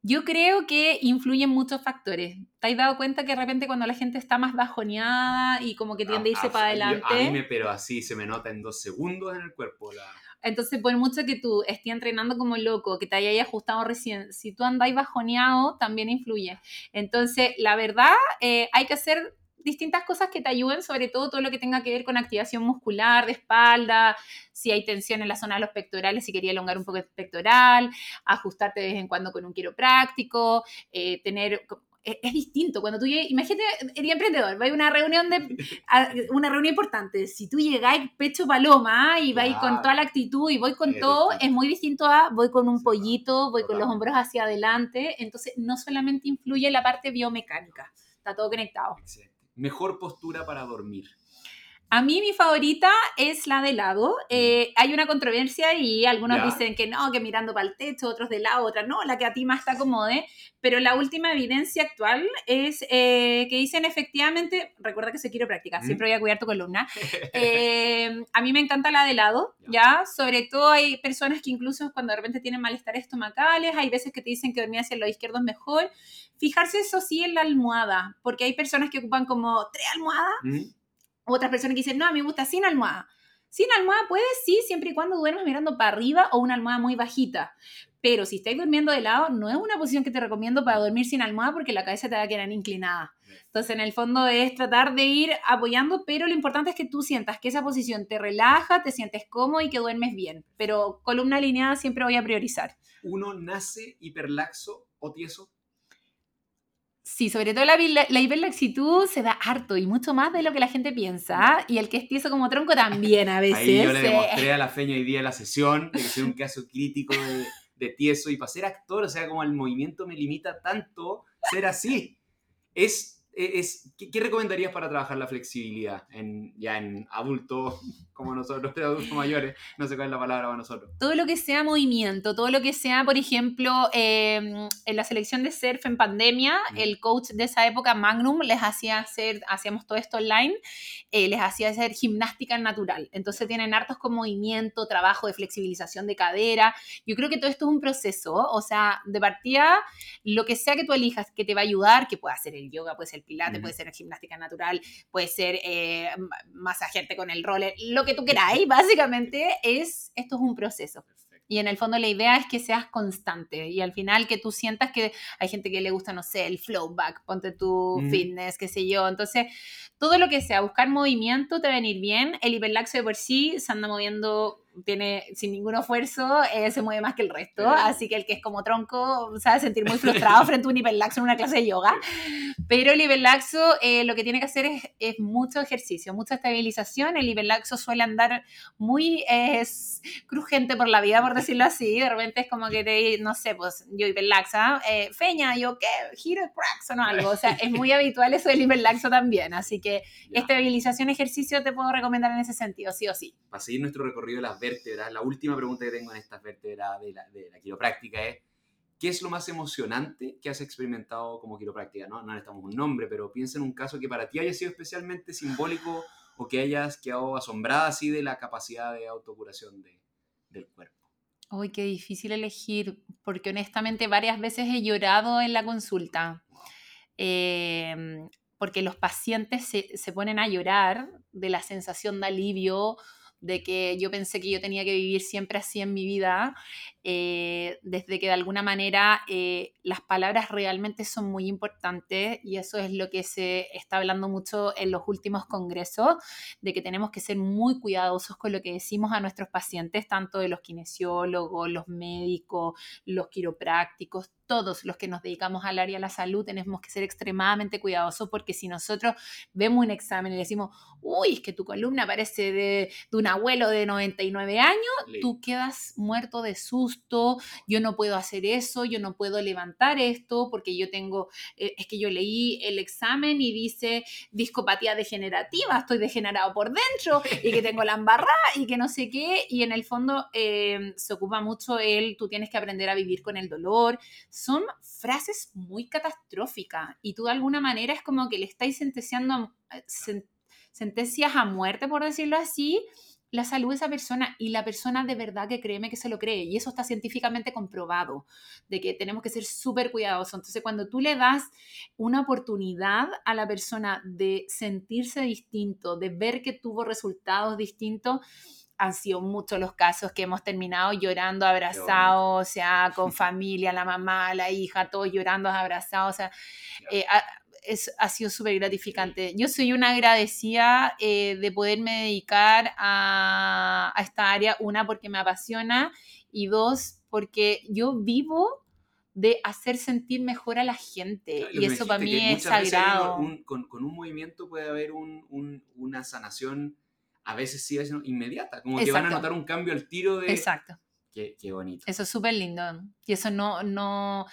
Yo creo que influyen muchos factores. ¿Te has dado cuenta que de repente cuando la gente está más bajoneada y como que tiende a irse para adelante? a mí me, pero así se me nota en dos segundos en el cuerpo. La... Entonces, por mucho que tú estés entrenando como loco, que te hayas ajustado recién, si tú andáis bajoneado, también influye. Entonces, la verdad, eh, hay que hacer distintas cosas que te ayuden, sobre todo todo lo que tenga que ver con activación muscular, de espalda, si hay tensión en la zona de los pectorales, si quería elongar un poco el pectoral, ajustarte de vez en cuando con un quiropráctico, eh, tener es, distinto. Cuando tú llegas, imagínate, eres emprendedor, va a una reunión de una reunión importante. Si tú llegáis pecho paloma y vais con toda la actitud y voy con todo, es muy distinto a voy con un pollito, voy con los hombros hacia adelante. Entonces, no solamente influye la parte biomecánica, está todo conectado. Mejor postura para dormir. A mí mi favorita es la de lado. Mm. Eh, hay una controversia y algunos dicen que no, que mirando para el techo, otros de lado, otra no, la que a ti más te acomode. Pero la última evidencia actual es eh, que dicen efectivamente, recuerda que se quiere practicar, mm. siempre voy a cuidar tu columna. Eh, a mí me encanta la de lado, ¿ya? Sobre todo hay personas que incluso cuando de repente tienen malestar estomacales, hay veces que te dicen que dormir hacia el lado izquierdo es mejor. Fijarse eso sí en la almohada, porque hay personas que ocupan como tres almohadas. Mm. Otras personas que dicen, no, a mí me gusta sin almohada. Sin almohada puedes, sí, siempre y cuando duermas mirando para arriba o una almohada muy bajita. Pero si estáis durmiendo de lado, no es una posición que te recomiendo para dormir sin almohada porque la cabeza te va a quedar inclinada. Entonces, en el fondo es tratar de ir apoyando, pero lo importante es que tú sientas que esa posición te relaja, te sientes cómodo y que duermes bien. Pero columna alineada siempre voy a priorizar. ¿Uno nace hiperlaxo o tieso? Sí, sobre todo la, la, hiperlaxitud se da harto y mucho más de lo que la gente piensa. Y el que es tieso como tronco también a veces. Ahí yo le demostré a la feña hoy día en la sesión que soy un caso crítico de, de, tieso. Y para ser actor, o sea, como el movimiento me limita tanto ser así. Es es, ¿qué, recomendarías para trabajar la flexibilidad en, ya en adultos como nosotros, adultos mayores? No sé cuál es la palabra para nosotros. Todo lo que sea movimiento, todo lo que sea, por ejemplo, em, en la selección de surf en pandemia, el coach de esa época, Magnum, les hacía hacer, hacíamos todo esto online, eh, les hacía hacer gimnástica natural. Entonces tienen hartos con movimiento, trabajo de flexibilización de cadera. Yo creo que todo esto es un proceso, o sea, de partida, lo que sea que tú elijas que te va a ayudar, que pueda ser el yoga, puede ser pilate, puede ser gimnástica natural, puede ser eh, masajearte con el roller, lo que tú queráis, básicamente es, esto es un proceso. Y en el fondo la idea es que seas constante y al final que tú sientas que hay gente que le gusta, no sé, el flow back, ponte tu fitness, qué sé yo. Entonces, todo lo que sea, buscar movimiento te va a venir bien. El hiperlaxo de por sí se anda moviendo tiene sin ningún esfuerzo, eh, se mueve más que el resto. Así que el que es como tronco se va a sentir muy frustrado frente a un hiperlaxo en una clase de yoga. Pero el hiperlaxo eh, lo que tiene que hacer es, es, mucho ejercicio, mucha estabilización. El hiperlaxo suele andar muy es, crujente por la vida, por decirlo así. De repente es como que te, no sé, pues yo hiperlaxa, eh, feña, yo qué, giro praxo, no algo. O sea, es muy habitual eso del hiperlaxo también. Así que estabilización, ejercicio te puedo recomendar en ese sentido, sí o sí. Para seguir nuestro recorrido de las vértebras, la última pregunta que tengo en estas vértebras de la, de la quiropráctica es, ¿qué es lo más emocionante que has experimentado como quiropráctica? No, no necesitamos un nombre, pero piensa en un caso que para ti haya sido especialmente simbólico o que hayas quedado asombrada así de la capacidad de autocuración de, del cuerpo. Uy, qué difícil elegir, porque honestamente varias veces he llorado en la consulta. Em, porque los pacientes se, se, ponen a llorar de la sensación de alivio de que yo pensé que yo tenía que vivir siempre así en mi vida, eh, desde que de alguna manera eh, las palabras realmente son muy importantes y eso es lo que se está hablando mucho en los últimos congresos, de que tenemos que ser muy cuidadosos con lo que decimos a nuestros pacientes, tanto de los kinesiólogos, los médicos, los quiroprácticos, todos los que nos dedicamos al área de la salud tenemos que ser extremadamente cuidadosos porque si nosotros vemos un examen y decimos, uy, es que tu columna parece de, un abuelo de 99 años, tú quedas muerto de susto, yo no puedo hacer eso, yo no puedo levantar esto porque yo tengo, eh, es que yo leí el examen y dice discopatía degenerativa, estoy degenerado por dentro y que tengo la embarrada y que no sé qué, y en el fondo eh, se ocupa mucho el, tú tienes que aprender a vivir con el dolor, son frases muy catastróficas y tú de alguna manera es como que le estáis sentenciando, eh, sentencias a muerte, por decirlo así, la salud de esa persona y la persona de verdad que créeme que se lo cree. Y eso está científicamente comprobado, de que tenemos que ser súper cuidadosos. Entonces, cuando tú le das una oportunidad a la persona de sentirse distinto, de ver que tuvo resultados distintos, han sido muchos los casos que hemos terminado llorando abrazados, o sea, con familia, la mamá, la hija, todos llorando abrazados, o sea, eh, es, ha sido súper gratificante. Yo soy una agradecida eh, de poderme dedicar a, a esta área, una porque me apasiona y dos porque yo vivo de hacer sentir mejor a la gente. y eso para mí es sagrado. con, con, un movimiento puede haber un, un, una sanación a veces sí, a veces inmediata, como que van a notar un cambio al tiro de... Exacto. Qué, qué bonito. Eso es súper lindo. Y eso no, no,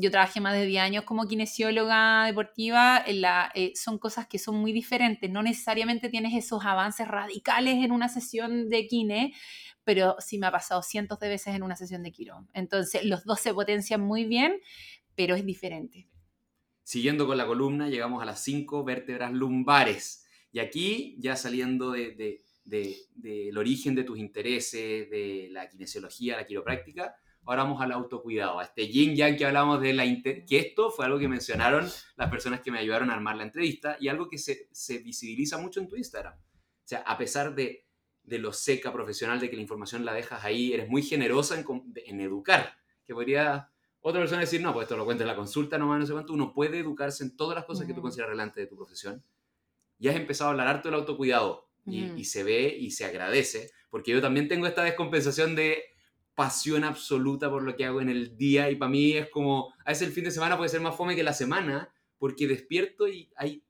yo trabajé más de 10 años como kinesióloga deportiva, eh, son cosas que son muy diferentes, no necesariamente tienes esos avances radicales en una sesión de kine, pero sí me ha pasado cientos de veces en una sesión de quiro. Entonces, los dos se potencian muy bien, pero es diferente. Siguiendo con la columna, llegamos a las cinco vértebras lumbares. Y aquí, ya saliendo del de, de, origen de tus intereses, de la kinesiología, la quiropráctica, ahora vamos al autocuidado, a este yin yang que hablamos de la... Que esto fue algo que mencionaron las personas que me ayudaron a armar la entrevista y algo que se, se visibiliza mucho en tu Instagram. O sea, a pesar de, de, lo seca profesional, de que la información la dejas ahí, eres muy generosa en, en educar, que podría otra persona decir, no, pues esto lo cuenta en la consulta, no, no sé cuánto, uno puede educarse en todas las cosas que tú consideras relevantes de tu profesión. Y has empezado a hablar harto del autocuidado y, se ve y se agradece, porque yo también tengo esta descompensación de pasión absoluta por lo que hago en el día y para mí es como, a veces el fin de semana puede ser más fome que la semana, porque despierto y hay...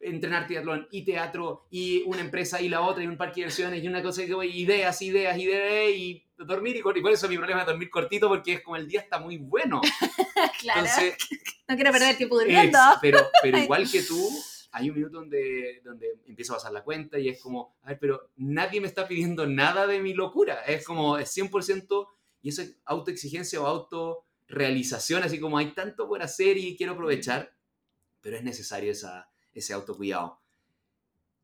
entrenar triatlón y teatro y una empresa y la otra y un parque de diversiones y una cosa que ideas, ideas, ideas y dormir y, y por eso mi problema es dormir cortito porque es como el día está muy bueno. claro. no quiero perder tiempo durmiendo. pero, pero igual que tú, hay un minuto donde, donde empiezo a pasar la cuenta y es como, a ver, pero nadie me está pidiendo nada de mi locura. Es como, es 100% y eso es autoexigencia o autorrealización, así como hay tanto por hacer y quiero aprovechar, pero es necesario esa, ese autocuidado.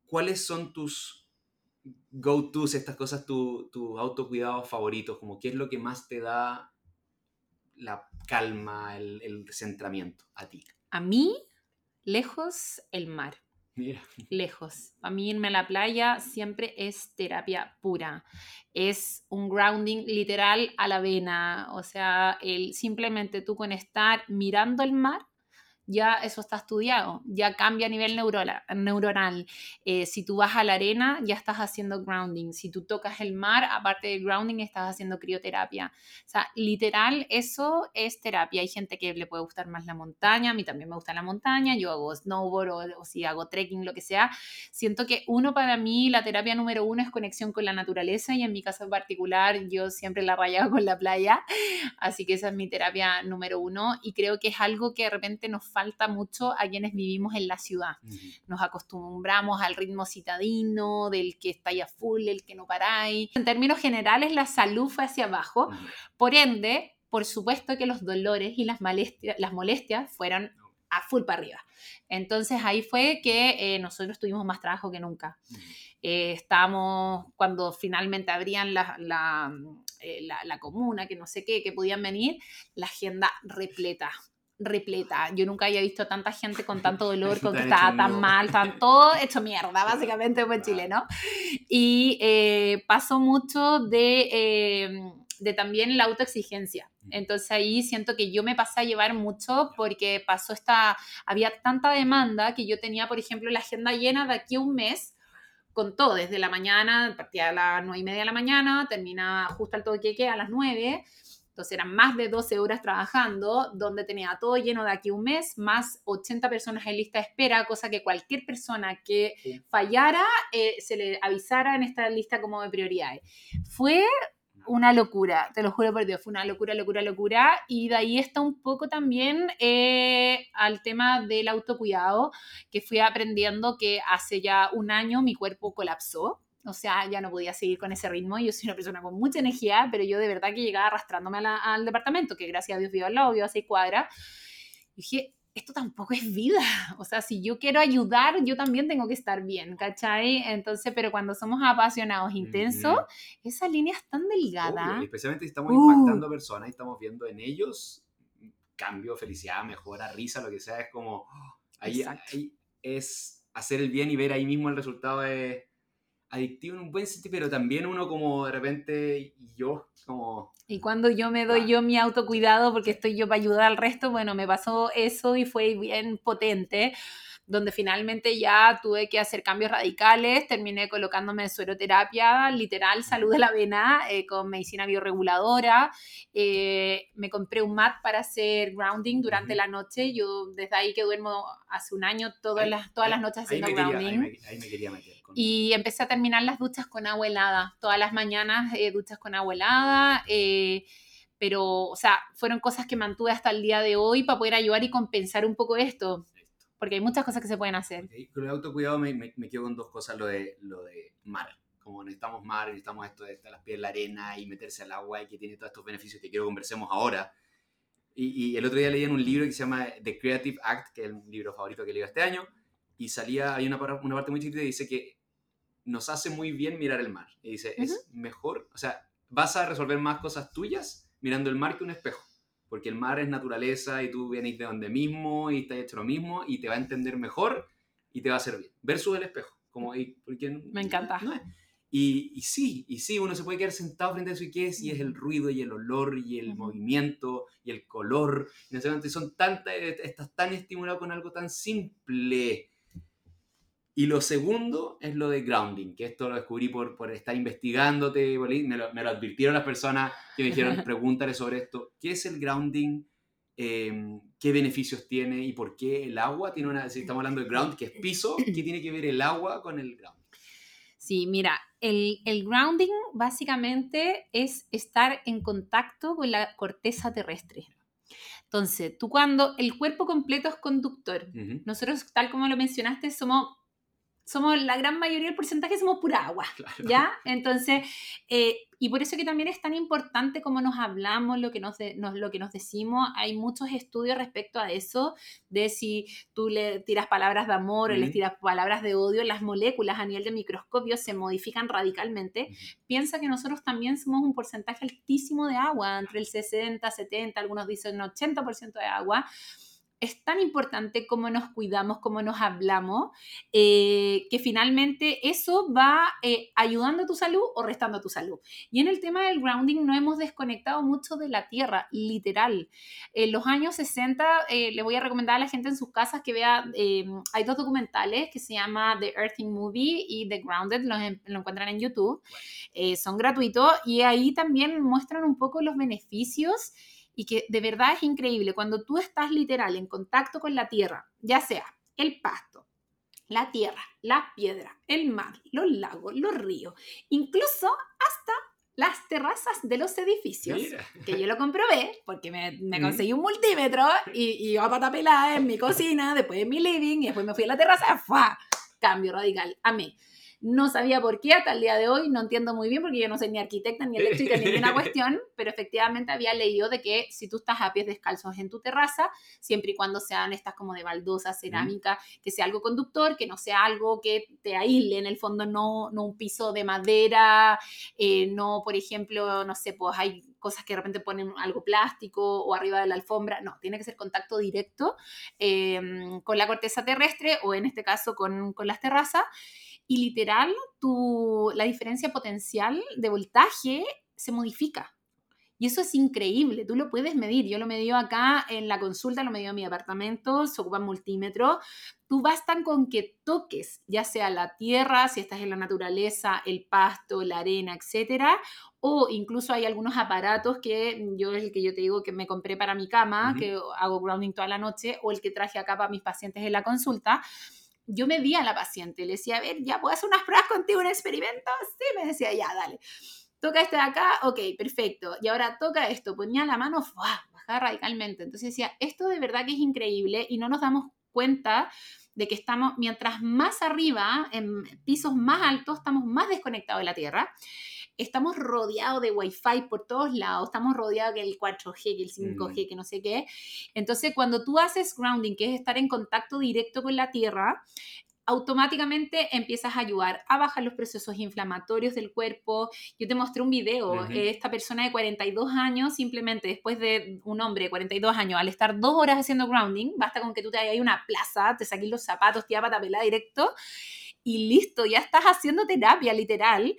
¿Cuáles son tus go-tos, estas cosas, tus tu autocuidados favoritos? Como, ¿Qué es lo que más te da la calma, el, el centramiento a ti? A mí, lejos, el mar. Mira. Lejos. A mí irme a la playa siempre es terapia pura. Es un grounding literal a la vena. O sea, el simplemente tú con estar mirando el mar ya eso está estudiado, ya cambia a nivel neuronal. Eh, si tú vas a la arena, ya estás haciendo grounding. Si tú tocas el mar, aparte de grounding, estás haciendo crioterapia. O sea, literal, eso es terapia. Hay gente que le puede gustar más la montaña, a mí también me gusta la montaña, yo hago snowboard o, o si hago trekking, lo que sea. Siento que uno para mí, la terapia número uno es conexión con la naturaleza y en mi caso en particular, yo siempre la rayaba con la playa. Así que esa es mi terapia número uno y creo que es algo que de repente nos falta mucho a quienes vivimos en la ciudad. Nos acostumbramos al ritmo citadino, del que está a full, el que no paráis. En términos generales, la salud fue hacia abajo. Por ende, por supuesto que los dolores y las, molestias, las molestias fueron a full para arriba. Entonces ahí fue que eh, nosotros tuvimos más trabajo que nunca. Eh, estábamos, cuando finalmente abrían la, la, eh, la, la, comuna, que no sé qué, que podían venir, la agenda repleta repleta. Yo nunca había visto tanta gente con tanto dolor, con que estaba tan mal, tan todo hecho mierda, básicamente en Chile, ¿no? Y eh, pasó mucho de, eh, de también la autoexigencia. Mm. Entonces ahí siento que yo me pasé a llevar mucho porque pasó esta, había tanta demanda que yo tenía, por ejemplo, la agenda llena de aquí a un mes con todo, desde la mañana, partía a las nueve y media de la mañana, termina justo al toque que a las nueve, entonces eran más de 12 horas trabajando, donde tenía todo lleno de aquí un mes, más 80 personas en lista de espera, cosa que cualquier persona que fallara eh, se le avisara en esta lista como de prioridades. Fue una locura, te lo juro por Dios, fue una locura, locura, locura. Y de ahí está un poco también eh, al tema del autocuidado, que fui aprendiendo que hace ya un año mi cuerpo colapsó o sea, ya no podía seguir con ese ritmo. Yo soy una persona con mucha energía, pero yo de verdad que llegaba arrastrándome al departamento, que gracias a Dios vivo al lado, vivo a seis cuadras. Y dije, esto tampoco es vida. O sea, si yo quiero ayudar, yo también tengo que estar bien, ¿cachai? Entonces, pero cuando somos apasionados, intensos, esa línea es tan delgada. especialmente si estamos impactando uh. personas y estamos viendo en ellos cambio, felicidad, mejora, risa, lo que sea. Es como, ahí, ahí, es hacer el bien y ver ahí mismo el resultado de adictivo en un buen sentido, pero también uno como de repente, yo como... Y cuando yo me doy yo mi autocuidado porque estoy yo para ayudar al resto, bueno, me pasó eso y fue bien potente donde finalmente ya tuve que hacer cambios radicales, terminé colocándome sueroterapia, literal, salud de la vena, eh, con medicina bioreguladora, eh, me compré un mat para hacer grounding durante la noche, yo desde ahí que duermo hace un año todas, las, todas las noches haciendo grounding. ahí, me, quería meter. Y empecé a terminar las duchas con agua helada, todas las mañanas eh, duchas con agua helada pero, o sea, fueron cosas que mantuve hasta el día de hoy para poder ayudar y compensar un poco esto porque hay muchas cosas que se pueden hacer. Con el autocuidado me, me, quedo con dos cosas, lo de, lo de mar. Como necesitamos mar, necesitamos esto de estar las pies en la arena y meterse al agua y que tiene todos estos beneficios que quiero conversemos ahora. Y, y, el otro día leí en un libro que se llama The Creative Act, que es el libro favorito que leí este año, y salía, hay una, una parte muy chiquita que dice que nos hace muy bien mirar el mar. Y dice, es mejor, o sea, vas a resolver más cosas tuyas mirando el mar que un espejo porque el mar es naturaleza y tú vienes de donde mismo y estás hecho lo mismo y te va a entender mejor y te va a bien. Versus el espejo. Como, y, porque, Me encanta. y, y, sí, y sí, uno se puede quedar sentado frente a eso y qué es, y es el ruido y el olor y el movimiento y el color. Y son tantas, estás tan estimulado con algo tan simple y lo segundo es lo de grounding, que esto lo descubrí por, por estar investigándote, me lo, me lo, advirtieron las personas que me dijeron, pregúntale sobre esto, ¿qué es el grounding Em, qué beneficios tiene y por qué el agua tiene una, si estamos hablando de ground, que es piso, ¿qué tiene que ver el agua con el ground? Sí, mira, el, el, grounding básicamente es estar en contacto con la corteza terrestre. Entonces, tú cuando el cuerpo completo es conductor, nosotros, tal como lo mencionaste, somos somos la gran mayoría del porcentaje somos pura agua, ¿ya? Entonces, eh, y por eso que también es tan importante cómo nos hablamos, lo que nos, lo que nos decimos. Hay muchos estudios respecto a eso, de si tú le tiras palabras de amor o le tiras palabras de odio, las moléculas a nivel de microscopio se modifican radicalmente. Piensa que nosotros también somos un porcentaje altísimo de agua, entre el 60, 70, algunos dicen 80% de agua es tan importante cómo nos cuidamos, cómo nos hablamos, eh, que finalmente eso va eh, ayudando a tu salud o restando a tu salud. Y en el tema del grounding no hemos desconectado mucho de la tierra, literal. En los años 60 eh, le voy a recomendar a la gente en sus casas que vea, hay dos documentales que se llama The Earthing Movie y The Grounded, los, lo encuentran en YouTube, son gratuitos y ahí también muestran un poco los beneficios y que de verdad es increíble cuando tú estás literal en contacto con la tierra, ya sea el pasto, la tierra, la piedra, el mar, los lagos, los ríos, incluso hasta las terrazas de los edificios, que yo lo comprobé porque me, me conseguí un multímetro y, y iba a pata en mi cocina, después en mi living y después me fui a la terraza, ¡fua! Cambio radical, a mí. No sabía por qué hasta el día de hoy, no entiendo muy bien porque yo no soy ni arquitecta ni eléctrica ni ninguna cuestión, pero efectivamente había leído de que si tú estás a pies descalzos en tu terraza, siempre y cuando sean estas como de baldosa, cerámica, que sea algo conductor, que no sea algo que te aísle, en el fondo no, no un piso de madera, eh, no, por ejemplo, no sé, pues hay cosas que de repente ponen algo plástico o arriba de la alfombra, no, tiene que ser contacto directo em, con la corteza terrestre o en este caso con, con las terrazas y literal tu, la diferencia potencial de voltaje se modifica. Y eso es increíble, tú lo puedes medir. Yo lo medí acá en la consulta, lo medí en mi apartamento, se ocupa multímetro. Tú bastan con que toques, ya sea la tierra, si estás en la naturaleza, el pasto, la arena, etcétera, o incluso hay algunos aparatos que yo es el que yo te digo que me compré para mi cama, que hago grounding toda la noche, o el que traje acá para mis pacientes en la consulta yo me vi a la paciente, le decía, a ver, ya puedo hacer unas pruebas contigo, un experimento. Sí, me decía, ya, dale. Toca este de acá, ok, perfecto. Y ahora toca esto, ponía la mano, bajaba radicalmente. Entonces decía, esto de verdad que es increíble y no nos damos cuenta de que estamos, mientras más arriba, en pisos más altos, estamos más desconectados de la Tierra estamos rodeados de Wi-Fi por todos lados, estamos rodeados del 4G, que el 5G, mm. que no sé qué. Entonces, cuando tú haces grounding, que es estar en contacto directo con la Tierra, automáticamente empiezas a ayudar a bajar los procesos inflamatorios del cuerpo. Yo te mostré un video, esta persona de 42 años, simplemente después de un hombre de 42 años, al estar dos horas haciendo grounding, basta con que tú te vayas a una plaza, te saques los zapatos, te la pelada directo y listo, ya estás haciendo terapia literal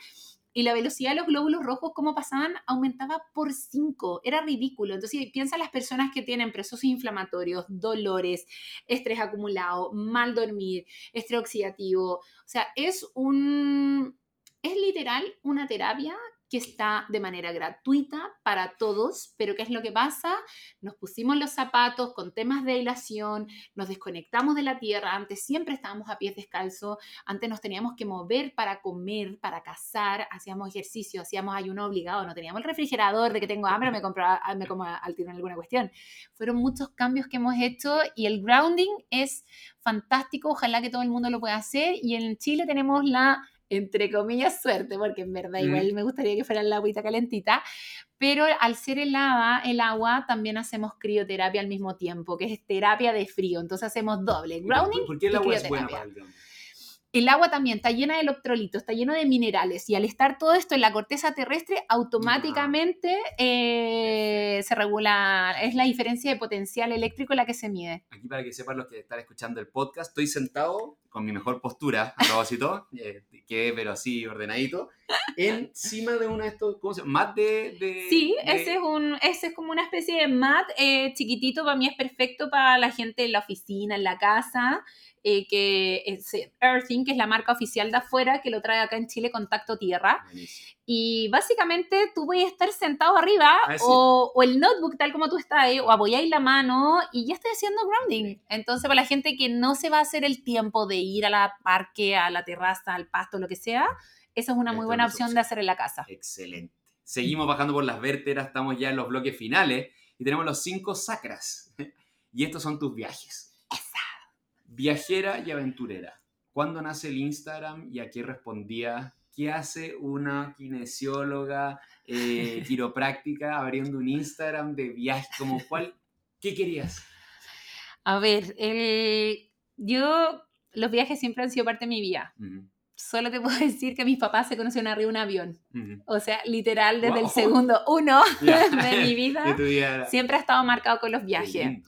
y la velocidad de los glóbulos rojos, como pasaban, aumentaba por 5. Era ridículo. Entonces, piensa en las personas que tienen procesos inflamatorios, dolores, estrés acumulado, mal dormir, estrés oxidativo. O sea, es un... Es literal una terapia que está de manera gratuita para todos, pero ¿qué es lo que pasa? Nos pusimos los zapatos con temas de hilación, nos desconectamos de la tierra, antes siempre estábamos a pies descalzos, antes nos teníamos que mover para comer, para cazar, hacíamos ejercicio, hacíamos ayuno obligado, no teníamos el refrigerador de que tengo hambre, me, compro, me como al tiro en alguna cuestión. Fueron muchos cambios que hemos hecho y el grounding es fantástico, ojalá que todo el mundo lo pueda hacer y en Chile tenemos la entre comillas, suerte, porque en verdad igual me gustaría que fuera la agüita calentita, pero al ser helada el agua, también hacemos crioterapia al mismo tiempo, que es terapia de frío, entonces hacemos doble, grounding ¿Por qué el agua es buena para el grounding? El agua también está llena de electrolitos, está lleno de minerales y al estar todo esto en la corteza terrestre, automáticamente eh, se regula, es la diferencia de potencial eléctrico la que se mide. Aquí para que sepan los que están escuchando el podcast, estoy sentado con mi mejor postura, a propósito, eh, que pero así ordenadito, encima de uno de estos, ¿cómo se llama? Mat de, Sí, Ese, es un, ese es como una especie de mat eh, chiquitito, para mí es perfecto para la gente en la oficina, en la casa. Eh, que es Earthing, que es la marca oficial de afuera, que lo trae acá en Chile Contacto Tierra. Y básicamente tú voy a estar sentado arriba ah, o, o, el notebook tal como tú estás ahí, o apoyáis la mano y ya estoy haciendo grounding. Entonces, para la gente que no se va a hacer el tiempo de ir a la parque, a la terraza, al pasto, lo que sea, esa es una muy buena opción de hacer en la casa. Excelente. Seguimos bajando por las vértebras, estamos ya en los bloques finales y tenemos los cinco sacras. Y estos son tus viajes. Esa. Viajera y aventurera. ¿Cuándo nace el Instagram y a qué respondía? ¿Qué hace una kinesióloga eh, quiropráctica abriendo un Instagram de viaje? Como cuál, ¿Qué querías? A ver, el, yo los viajes siempre han sido parte de mi vida. Solo te puedo decir que mis papás se conocieron arriba de un avión. O sea, literal, desde el segundo uno de mi vida, siempre ha estado marcado con los viajes.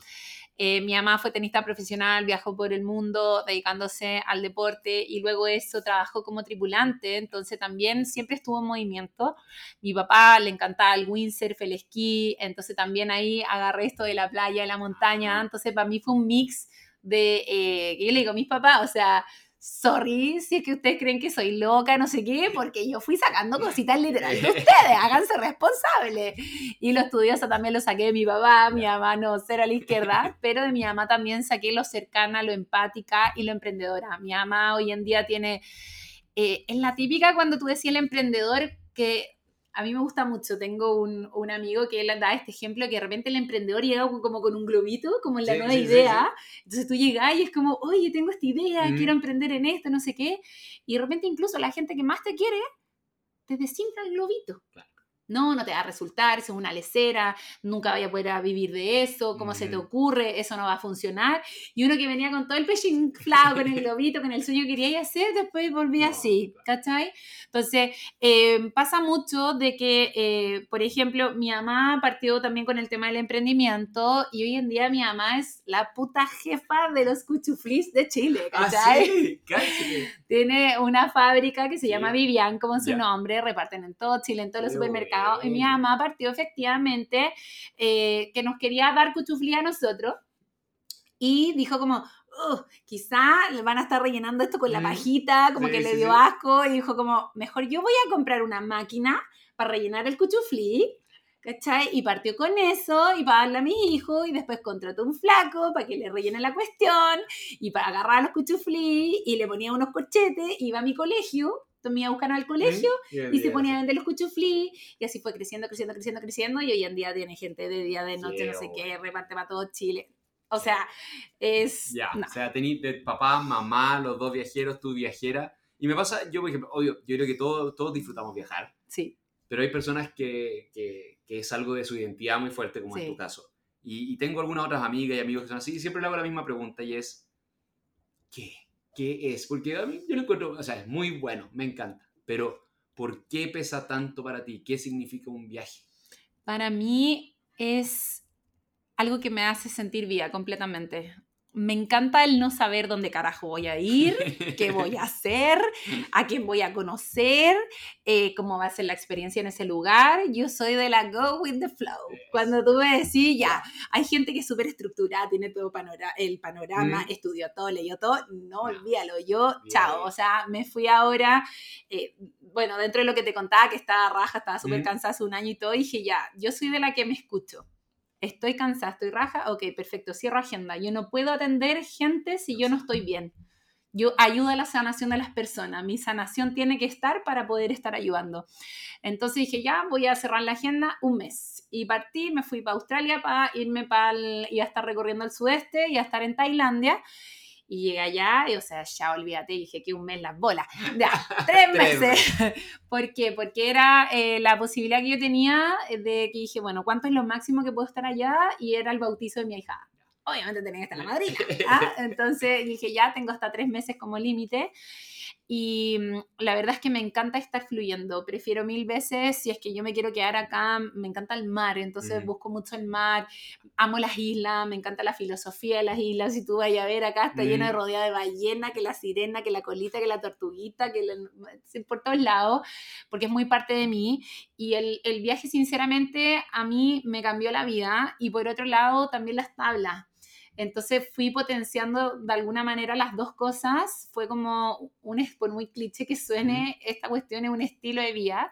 Eh, mi mamá fue tenista profesional, viajó por el mundo dedicándose al deporte y luego eso trabajó como tripulante, entonces también siempre estuvo en movimiento. Mi papá le encantaba el windsurf, el esquí, entonces también ahí agarré esto de la playa, de la montaña, entonces para mí fue un mix de, eh, yo le digo mis papás, o sea, sorry si es que ustedes creen que soy loca, no sé qué, porque yo fui sacando cositas literales de ustedes, háganse responsables. Y lo estudioso también lo saqué de mi papá, mi mamá no, cero a la izquierda, pero de mi mamá también saqué lo cercana, lo empática y lo emprendedora. Mi mamá hoy en día tiene, eh, es la típica cuando tú decías el emprendedor que a mí me gusta mucho. Tengo un, un, amigo que él da este ejemplo que de repente el emprendedor llega como con un globito, como en la nueva idea. Entonces tú llegas y es como, oye, tengo esta idea, quiero emprender en esto, no sé qué. Y de repente incluso la gente que más te quiere te desinfla el globito. Claro no, no te va a resultar, eso es una lecera, nunca vaya a poder vivir de eso, ¿cómo se te ocurre? Eso no va a funcionar. Y uno que venía con todo el pecho inflado, con el globito, con el sueño que quería hacer, después volvía así, ¿cachai? Entonces, em, pasa mucho de que, eh, por ejemplo, mi mamá partió también con el tema del emprendimiento y hoy en día mi mamá es la puta jefa de los cuchuflis de Chile, ah, ¿cachai? Ah, Tiene una fábrica que se llama Vivian, como su nombre, reparten en todo Chile, en todos los supermercados y mi mamá partió efectivamente eh, que nos quería dar cuchuflí a nosotros y dijo como, quizá le van a estar rellenando esto con la pajita, como que le dio asco y dijo como, mejor yo voy a comprar una máquina para rellenar el cuchuflí. ¿Cachai? Y partió con eso y para darle a mi hijo y después contrató un flaco para que le rellene la cuestión y para agarrar los cuchuflí y le ponía unos corchetes, iba a mi colegio me iba a buscar al colegio y se ponía a vender los cuchuflí y así fue creciendo, creciendo, creciendo, creciendo y hoy en día tiene gente de día, de noche, no sé qué, reparte para todo Chile. O sea, es... Ya, o sea, tenés papá, mamá, los dos viajeros, tú viajera. Y me pasa, yo por ejemplo, obvio, yo creo que todos, todos disfrutamos viajar. Sí. Pero hay personas que, que, que es algo de su identidad muy fuerte, como en tu caso. Y, y, tengo algunas otras amigas y amigos que son así, y siempre le hago la misma pregunta y es, ¿qué? Qué es, porque a mí yo lo encuentro, o sea, es muy bueno, me encanta, pero ¿por qué pesa tanto para ti? ¿Qué significa un viaje? Para mí es algo que me hace sentir viva completamente me encanta el no saber dónde carajo voy a ir, qué voy a hacer, a quién voy a conocer, eh, cómo va a ser la experiencia en ese lugar. Yo soy de la go with the flow. Cuando tú me decís, ya, hay gente que es súper estructurada, tiene todo el panorama, estudió todo, leyó todo, no, olvídalo, yo, chao, o sea, me fui ahora, eh, bueno, dentro de lo que te contaba, que estaba raja, estaba súper cansada hace un año y todo, dije, ya, yo soy de la que me escucho estoy cansada, estoy raja, ok, perfecto, cierro agenda. Yo no puedo atender gente si yo no estoy bien. Yo ayudo a la sanación de las personas. Mi sanación tiene que estar para poder estar ayudando. Entonces dije, ya voy a cerrar la agenda un mes. Y partí, me fui para Australia para irme para y a estar recorriendo el sudeste y a estar en Tailandia. Y llegué allá y, o sea, ya olvídate, dije que un mes las bolas. Ya, tres meses. ¿Por qué? Porque era eh, la posibilidad que yo tenía de que dije, bueno, ¿cuánto es lo máximo que puedo estar allá? Y era el bautizo de mi hija. Obviamente tenía que estar la madrina. ¿ah? Entonces dije, ya tengo hasta tres meses como límite. Y mm, la verdad es que me encanta estar fluyendo. Prefiero mil veces, si es que yo me quiero quedar acá, me encanta el mar, entonces busco mucho el mar. Amo las islas, me encanta la filosofía de las islas. Si tú vayas a ver acá, está lleno de rodeada de ballena, que la sirena, que la colita, que la tortuguita, que por todos lados, porque es muy parte de mí. Y el, el viaje, sinceramente, a mí me cambió la vida. Y por otro lado, también las tablas Entonces fui potenciando de alguna manera las dos cosas. Fue como, un, por muy cliché que suene, esta cuestión es un estilo de vida.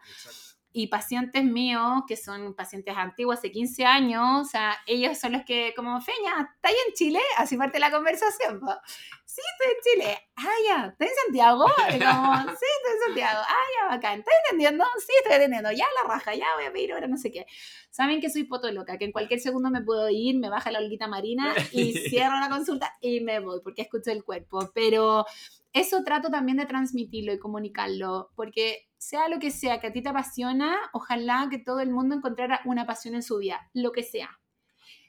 Y pacientes míos, que son pacientes antiguos, hace 15 años, o sea, ellos son los que, como, Feña, ¿está ahí en Chile? Así parte la conversación sí, estoy en Chile. Ah, ya, ¿estás en Santiago? Y como, sí, estoy en Santiago. Ah, ya, bacán. ¿Estás entendiendo? Sí, estoy entendiendo. Ya la raja, ya voy a pedir ahora no sé qué. Saben que soy potoloca, que en cualquier segundo me puedo ir, me baja la olguita marina y cierro la consulta y me voy porque escucho el cuerpo. Pero eso trato también de transmitirlo y comunicarlo, porque sea lo que sea que a ti te apasiona, ojalá que todo el mundo encontrara una pasión en su vida, lo que sea.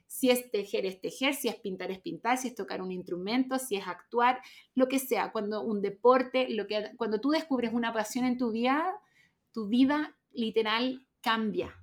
Si es tejer, es tejer, si es pintar, es pintar, si es tocar un instrumento, si es actuar, lo que sea, cuando un deporte, lo que, cuando tú descubres una pasión en tu vida, tu vida literal cambia.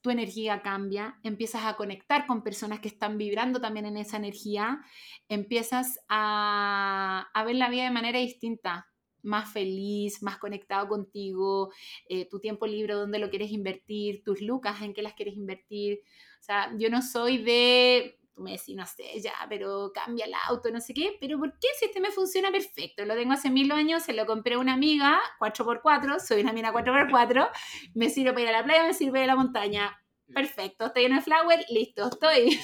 Tu energía cambia, empiezas a conectar con personas que están vibrando también en esa energía, empiezas a, ver la vida de manera distinta, más feliz, más conectado contigo, eh, tu tiempo libre, dónde lo quieres invertir, tus lucas, en qué las quieres invertir. O sea, yo no soy de, tú me decís, no sé, ya, pero cambia el auto, no sé qué, pero ¿por qué si este me funciona perfecto? Lo tengo hace mil años, se lo compré a una amiga, 4x4, soy una mina 4x4, me sirve para ir a la playa, me sirve para ir a la montaña. Perfecto, estoy en el flower, listo, estoy.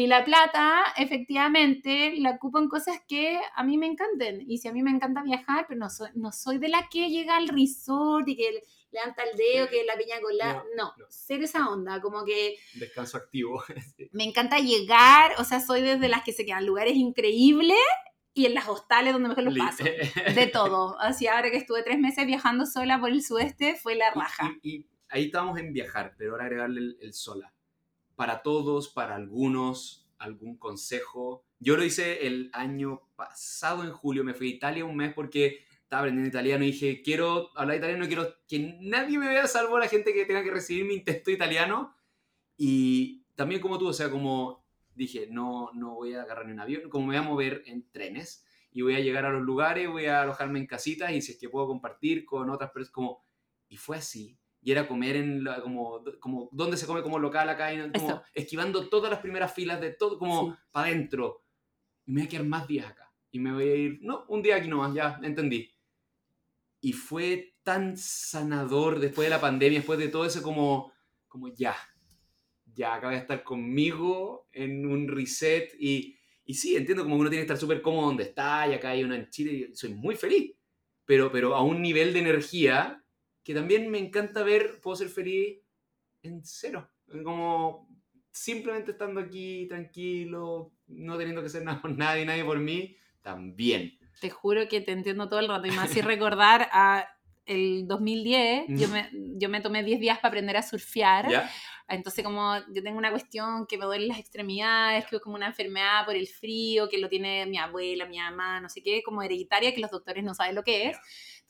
Y la plata, efectivamente, la ocupo en cosas que a mí me encanten. Y si a mí me encanta viajar, pero no soy, no soy de la que llega al resort y que levanta el dedo, que la piña con la... No, ser esa onda, como que... Descanso activo. me encanta llegar, o sea, soy desde las que se quedan lugares increíbles y en las hostales donde mejor los paso. De todo. Así ahora que estuve tres meses viajando sola por el sudeste, fue la raja. Y, ahí estamos en viajar, pero ahora agregarle el, sola. Para todos, para algunos, algún consejo. Yo lo hice el año pasado, en julio, me fui a Italia un mes porque estaba aprendiendo italiano y dije, quiero hablar italiano, quiero que nadie me vea salvo la gente que tenga que recibir mi intento italiano. Y también como tú, o sea, como dije, no, no voy a agarrar ni un avión, como me voy a mover en trenes y voy a llegar a los lugares, voy a alojarme en casitas y si es que puedo compartir con otras personas, como... Y fue así. Y era comer en la, como, como, ¿dónde se come como local acá? Como esquivando todas las primeras filas de todo, como para adentro. Y me voy a quedar más días acá. Y me voy a ir, no, un día aquí nomás, ya, entendí y fue tan sanador después de la pandemia, después de todo eso, como, como ya, ya acaba de estar conmigo en un reset y, y sí, entiendo como uno tiene que estar súper cómodo donde está y acá hay uno en Chile y soy muy feliz, pero, pero a un nivel de energía que también me encanta ver, puedo ser feliz en cero, como simplemente estando aquí tranquilo, no teniendo que hacer nada por nadie, nadie por mí, también te juro que te entiendo todo el rato. Y me hace recordar a el 2010, yo me, yo me tomé 10 días para aprender a surfear. Entonces, como yo tengo una cuestión que me duelen las extremidades, que es como una enfermedad por el frío, que lo tiene mi abuela, mi mamá, no sé qué, como hereditaria, que los doctores no saben lo que es.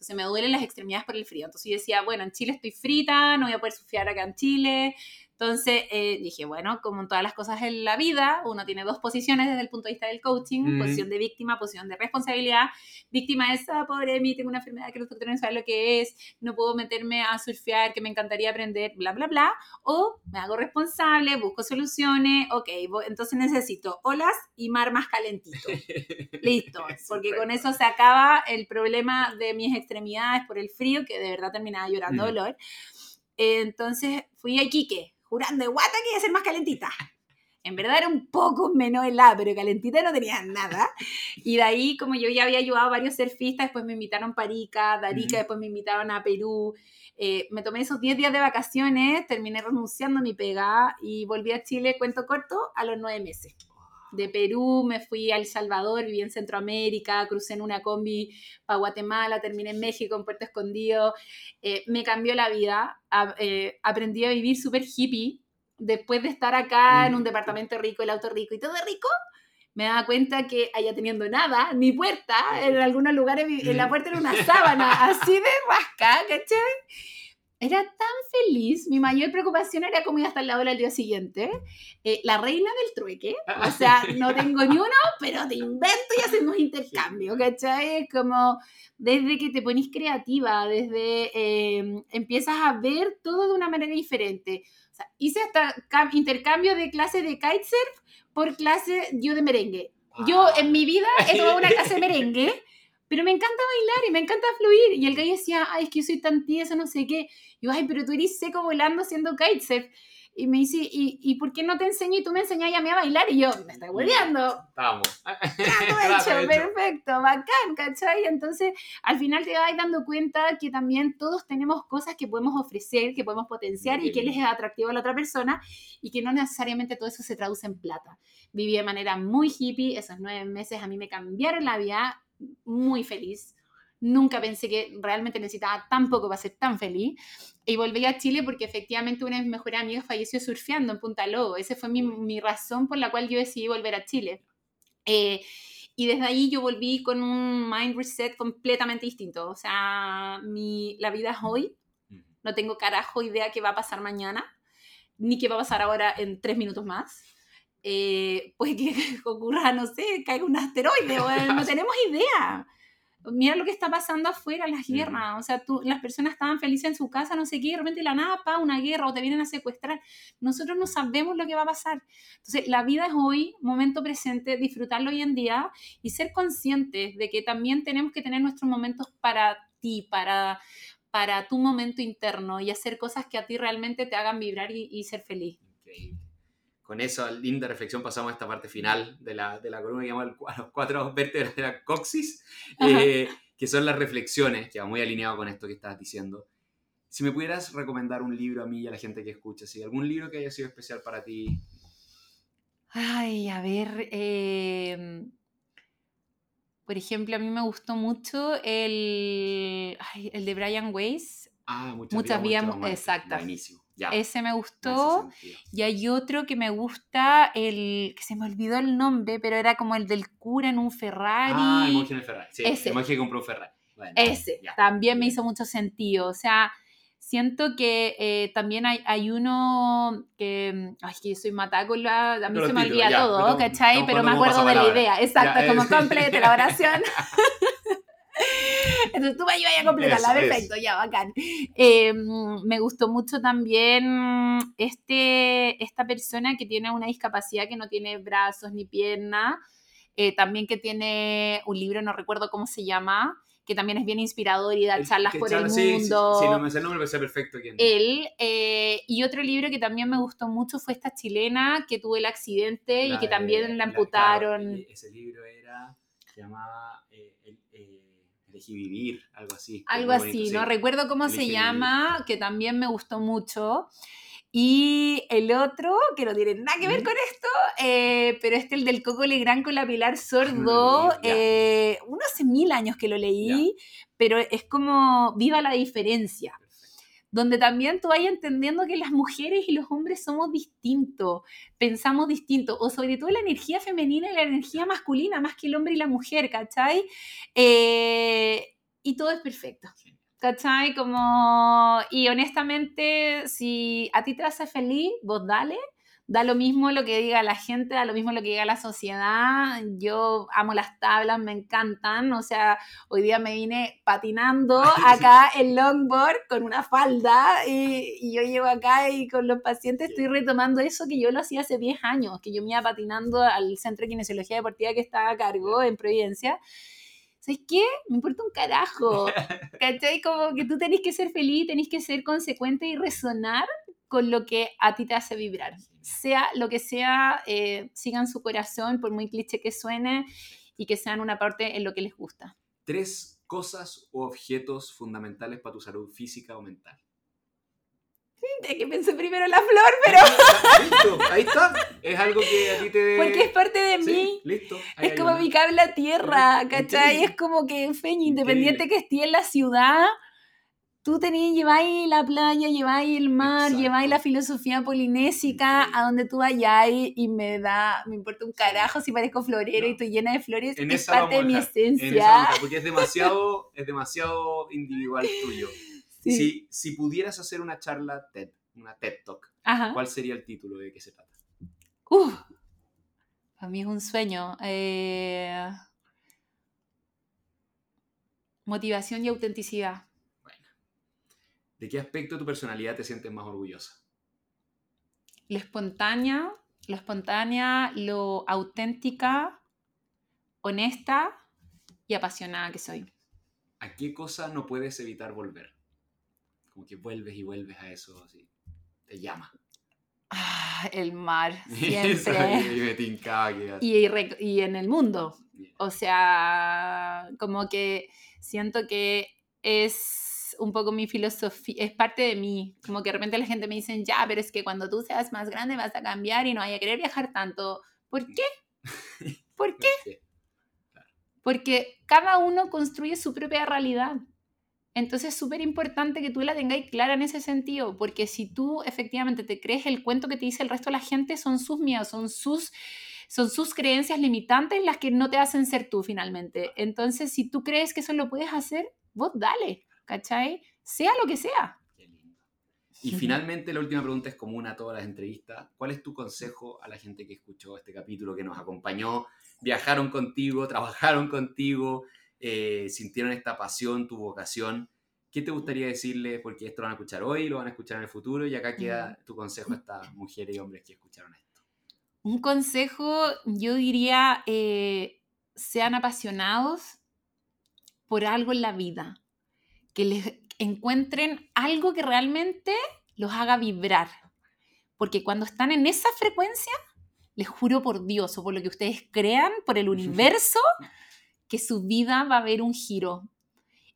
Entonces, me duelen las extremidades por el frío. Entonces, yo decía, bueno, en Chile estoy frita, no voy a poder surfear acá en Chile. Entonces eh, dije, bueno, como en todas las cosas en la vida, uno tiene dos posiciones desde el punto de vista del coaching, posición de víctima, posición de responsabilidad. Víctima es, ah, pobre mí, tengo una enfermedad que los doctores no saben lo que es, no puedo meterme a surfear, que me encantaría aprender, bla, bla, bla. O me hago responsable, busco soluciones, ok, entonces necesito olas y mar más calentito. Listo, porque con eso se acaba el problema de mis extremidades por el frío, que de verdad terminaba llorando dolor. Entonces fui a Iquique, jurando de guata que iba a ser más calentita. En verdad era un poco menos helada, pero calentita no tenía nada. Y de ahí, como yo ya había ayudado a varios surfistas, después me invitaron a Parica, Darica, después me invitaron a Perú. Eh, me tomé esos 10 días de vacaciones, terminé renunciando a mi pega y volví a Chile, cuento corto, a los 9 meses. De Perú me fui a El Salvador, viví en Centroamérica, crucé en una combi para Guatemala, terminé en México, en Puerto Escondido. Eh, me cambió la vida, eh, aprendí a vivir súper hippie. Después de estar acá en un mm. departamento rico, el auto rico y todo rico, me daba cuenta que allá teniendo nada, ni puerta, en algunos lugares en la puerta era una sábana, así de rasca, ¿cachai? Era tan feliz, mi mayor preocupación era cómo iba a estar la hora el día siguiente. Eh, la reina del trueque, o sea, no tengo ni uno, pero te invento y hacemos intercambio, ¿cachai? Es como desde que te ponís creativa, desde eh, empiezas a ver todo de una manera diferente. O sea, hice hasta intercambio de clases de kitesurf por clase yo de merengue. Yo en mi vida he tomado una clase de merengue pero me encanta bailar y me encanta fluir. Y el gallo decía, ay, es que yo soy tan tiesa, no sé qué. Y yo, ay, pero tú eres seco volando haciendo kitesurf. Y me dice, ¿y, ¿y por qué no te enseño y tú me enseñas a mí a bailar? Y yo, me estoy volviendo. Vamos. hecho, perfecto, bacán, ¿cachai? Entonces, al final te vas dando cuenta que también todos tenemos cosas que podemos ofrecer, que podemos potenciar y que les es atractivo a la otra persona y que no necesariamente todo eso se traduce en plata. Viví de manera muy hippie, esos nueve meses a mí me cambiaron la vida muy feliz. Nunca pensé que realmente necesitaba tan poco para ser tan feliz. Y volví a Chile porque efectivamente una de mis mejores amigas falleció surfeando en Punta Lobo. Esa fue mi, mi razón por la cual yo decidí volver a Chile. Eh, y desde ahí yo volví con un mind reset completamente distinto. O sea, mi, la vida es hoy. No tengo carajo idea qué va a pasar mañana, ni qué va a pasar ahora en tres minutos más eh, pues que ocurra, no sé, caiga un asteroide, no tenemos idea. Mira lo que está pasando afuera, las guerras, o sea, tú, las personas estaban felices en su casa, no sé qué, y de repente la nada, pa, una guerra, o te vienen a secuestrar. Nosotros no sabemos lo que va a pasar. Entonces, la vida es hoy, momento presente, disfrutarlo hoy en día y ser conscientes de que también tenemos que tener nuestros momentos para ti, para, para tu momento interno y hacer cosas que a ti realmente te hagan vibrar y, y ser feliz. Con esa linda reflexión pasamos a esta parte final de la, de la columna que llamamos a los cuatro vértebras de la coxis, eh, que son las reflexiones, que va muy alineado con esto que estás diciendo. Si me pudieras recomendar un libro a mí y a la gente que escucha, si algún libro que haya sido especial para ti. Ay, a ver, em, por ejemplo, a mí me gustó mucho el, el de Brian Weiss. Ah, muchas, muchas vías, Ese me gustó. Y hay otro que me gusta, el que se me olvidó el nombre, pero era como el del cura en un Ferrari. Ah, el monje en el Ferrari. Sí, Ese. el monje que compró un Ferrari. Ese también me hizo mucho sentido. O sea, siento que eh, también hay, hay, uno que. Ay, que yo soy matada con la. A mí se me olvida todo, ¿cachai? Pero me acuerdo de la idea. Exacto, como complete la oración. Entonces tú me ayudas a completarla, perfecto, ya, bacán. Em, me gustó mucho también este, esta persona que tiene una discapacidad que no tiene brazos ni piernas, eh, también que tiene un libro, no recuerdo cómo se llama, que también es bien inspirador y da charlas por el mundo. Sí, sí, no me sé el nombre, pero sé perfecto quién. Él. Eh, y otro libro que también me gustó mucho fue esta chilena que tuvo el accidente y que también la amputaron. ese libro era, se llamaba eh, Elegí vivir, algo así. Algo así, no recuerdo cómo se llama, que también me gustó mucho. Y el otro, que no tiene nada que ver con esto, eh, pero este, el del Coco Legrand con la Pilar Sordo, eh, uno hace mil años que lo leí, pero es como viva la diferencia donde también tú vayas entendiendo que las mujeres y los hombres somos distintos, pensamos distinto, o sobre todo la energía femenina y la energía masculina, más que el hombre y la mujer, ¿cachai? Eh, y todo es perfecto. ¿Cachai? Como, y honestamente, si a ti te hace feliz, vos dale, da lo mismo lo que diga la gente, da lo mismo lo que diga la sociedad. Yo amo las tablas, me encantan. O sea, hoy día me vine patinando acá en longboard con una falda y, yo llevo acá y con los pacientes estoy retomando eso que yo lo hacía hace 10 años, que yo me iba patinando al Centro de Kinesiología Deportiva que estaba a cargo en Providencia. ¿sabes qué? Me importa un carajo. ¿Cachai? Como que tú tenés que ser feliz, tenés que ser consecuente y resonar con lo que a ti te hace vibrar. Sea lo que sea, eh, sigan su corazón, por muy cliché que suene, y que sean una parte en lo que les gusta. Tres cosas o objetos fundamentales para tu salud física o mental. Sí, que pensé primero en la flor, pero... Listo, ahí está. Es algo que a ti te... Porque es parte de mí. Listo. Es como mi cable a tierra, ¿cachai? Es como que, feño, independiente que esté en la ciudad, tú tenés, lleváis la playa, lleváis el mar, lleváis la filosofía polinésica a donde tú vayáis y me da, me importa un carajo si parezco florero y estoy llena de flores, en es parte de mi esencia. porque es demasiado, es demasiado individual tuyo. Si, si pudieras hacer una charla TED, una TED Talk, ¿cuál sería el título de qué se trata? Uh, para mí es un sueño. Eh, motivación y autenticidad. ¿De qué aspecto de tu personalidad te sientes más orgullosa? Lo espontánea, lo espontánea, lo auténtica, honesta y apasionada que soy. ¿A qué cosa no puedes evitar volver? Como que vuelves y vuelves a eso, así. Te llama. Ah, el mar, siempre. y, y, en el mundo. O sea, como que siento que es un poco mi filosofía, es parte de mí. Como que de repente la gente me dice, ya, pero es que cuando tú seas más grande vas a cambiar y no vaya a querer viajar tanto. ¿Por qué? ¿Por qué? Porque cada uno construye su propia realidad. Entonces es súper importante que tú la tengáis clara en ese sentido, porque si tú efectivamente te crees el cuento que te dice el resto de la gente, son sus miedos, son sus, son sus creencias limitantes las que no te hacen ser tú finalmente. Entonces, si tú crees que eso lo puedes hacer, vos dale, ¿cachai? Sea lo que sea. Y finalmente, la última pregunta es común a todas las entrevistas. ¿Cuál es tu consejo a la gente que escuchó este capítulo, que nos acompañó, viajaron contigo, trabajaron contigo, eh, sintieron esta pasión, tu vocación. ¿Qué te gustaría decirle? Porque esto lo van a escuchar hoy, lo van a escuchar en el futuro y acá queda tu consejo a estas mujeres y hombres que escucharon esto. Un consejo, yo diría, eh, sean apasionados por algo en la vida, que les encuentren algo que realmente los haga vibrar, porque cuando están en esa frecuencia, les juro por Dios o por lo que ustedes crean, por el universo, que su vida va a haber un giro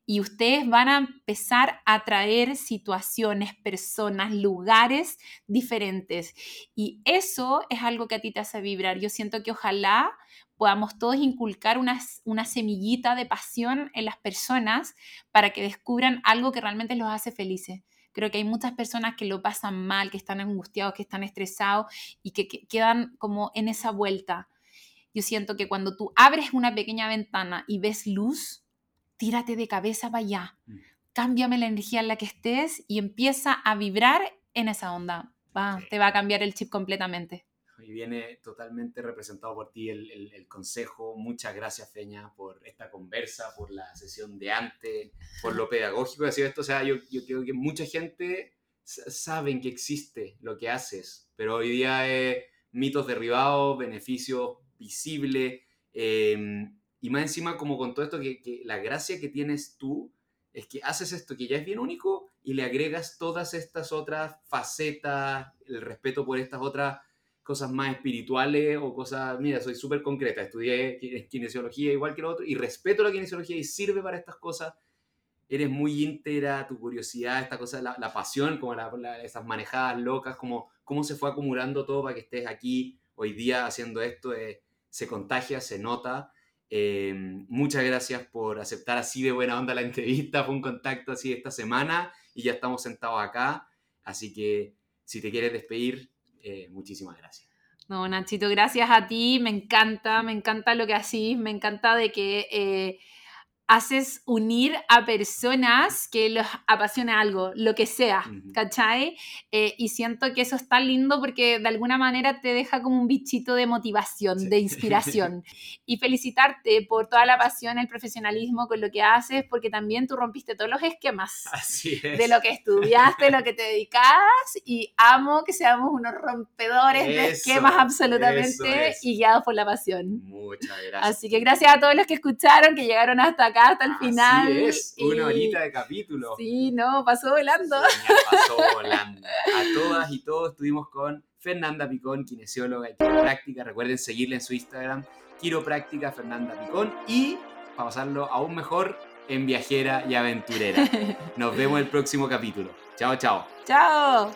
y ustedes van a empezar a traer situaciones, personas, lugares diferentes. Y eso es algo que a ti te hace vibrar. Yo siento que ojalá podamos todos inculcar una, una semillita de pasión en las personas para que descubran algo que realmente los hace felices. Creo que hay muchas personas que lo pasan mal, que están angustiados, que están estresados y que quedan como en esa vuelta. Yo siento que cuando tú abres una pequeña ventana y ves luz, tírate de cabeza para allá. Mm. Cámbiame la energía en la que estés y empieza a vibrar en esa onda. Va, Te va a cambiar el chip completamente. Y viene totalmente representado por ti el, consejo. Muchas gracias, Feña, por esta conversa, por la sesión de antes, por lo pedagógico de sido esto. O sea, yo, yo creo que mucha gente sabe que existe lo que haces, pero hoy día es mitos derribados, beneficios visible. Em, y más encima, como con todo esto, que, la gracia que tienes tú es que haces esto que ya es bien único y le agregas todas estas otras facetas, el respeto por estas otras cosas más espirituales o cosas, mira, soy súper concreta, estudié kinesiología igual que lo otro y respeto la kinesiología y sirve para estas cosas. Eres muy íntegra, tu curiosidad, esta cosa, la, pasión, como esas manejadas locas, como cómo se fue acumulando todo para que estés aquí hoy día haciendo esto. es se contagia, se nota. Eh, muchas gracias por aceptar así de buena onda la entrevista. Fue un contacto así esta semana y ya estamos sentados acá. Así que si te quieres despedir, eh, muchísimas gracias. No, Nachito, gracias a ti. Me encanta, me encanta lo que haces. Me encanta de que eh, haces unir a personas que los apasiona algo, lo que sea, ¿cachai? Eh, y siento que eso es tan lindo porque de alguna manera te deja como un bichito de motivación, de inspiración. y felicitarte por toda la pasión, el profesionalismo con lo que haces, porque también tú rompiste todos los esquemas de lo que estudiaste, lo que te dedicas, y amo que seamos unos rompedores de esquemas absolutamente y guiados por la pasión. Muchas gracias. Así que gracias a todos los que escucharon, que llegaron hasta acá hasta el final. Así es, una horita de capítulo. Sí, no, pasó volando. pasó volando. A todas y todos estuvimos con Fernanda Picón, kinesióloga y quiropráctica. Recuerden seguirle en su Instagram, quiropráctica Fernanda Picón. Y para pasarlo aún mejor, en viajera y aventurera. Nos vemos el próximo capítulo. Chao, chao. Chao.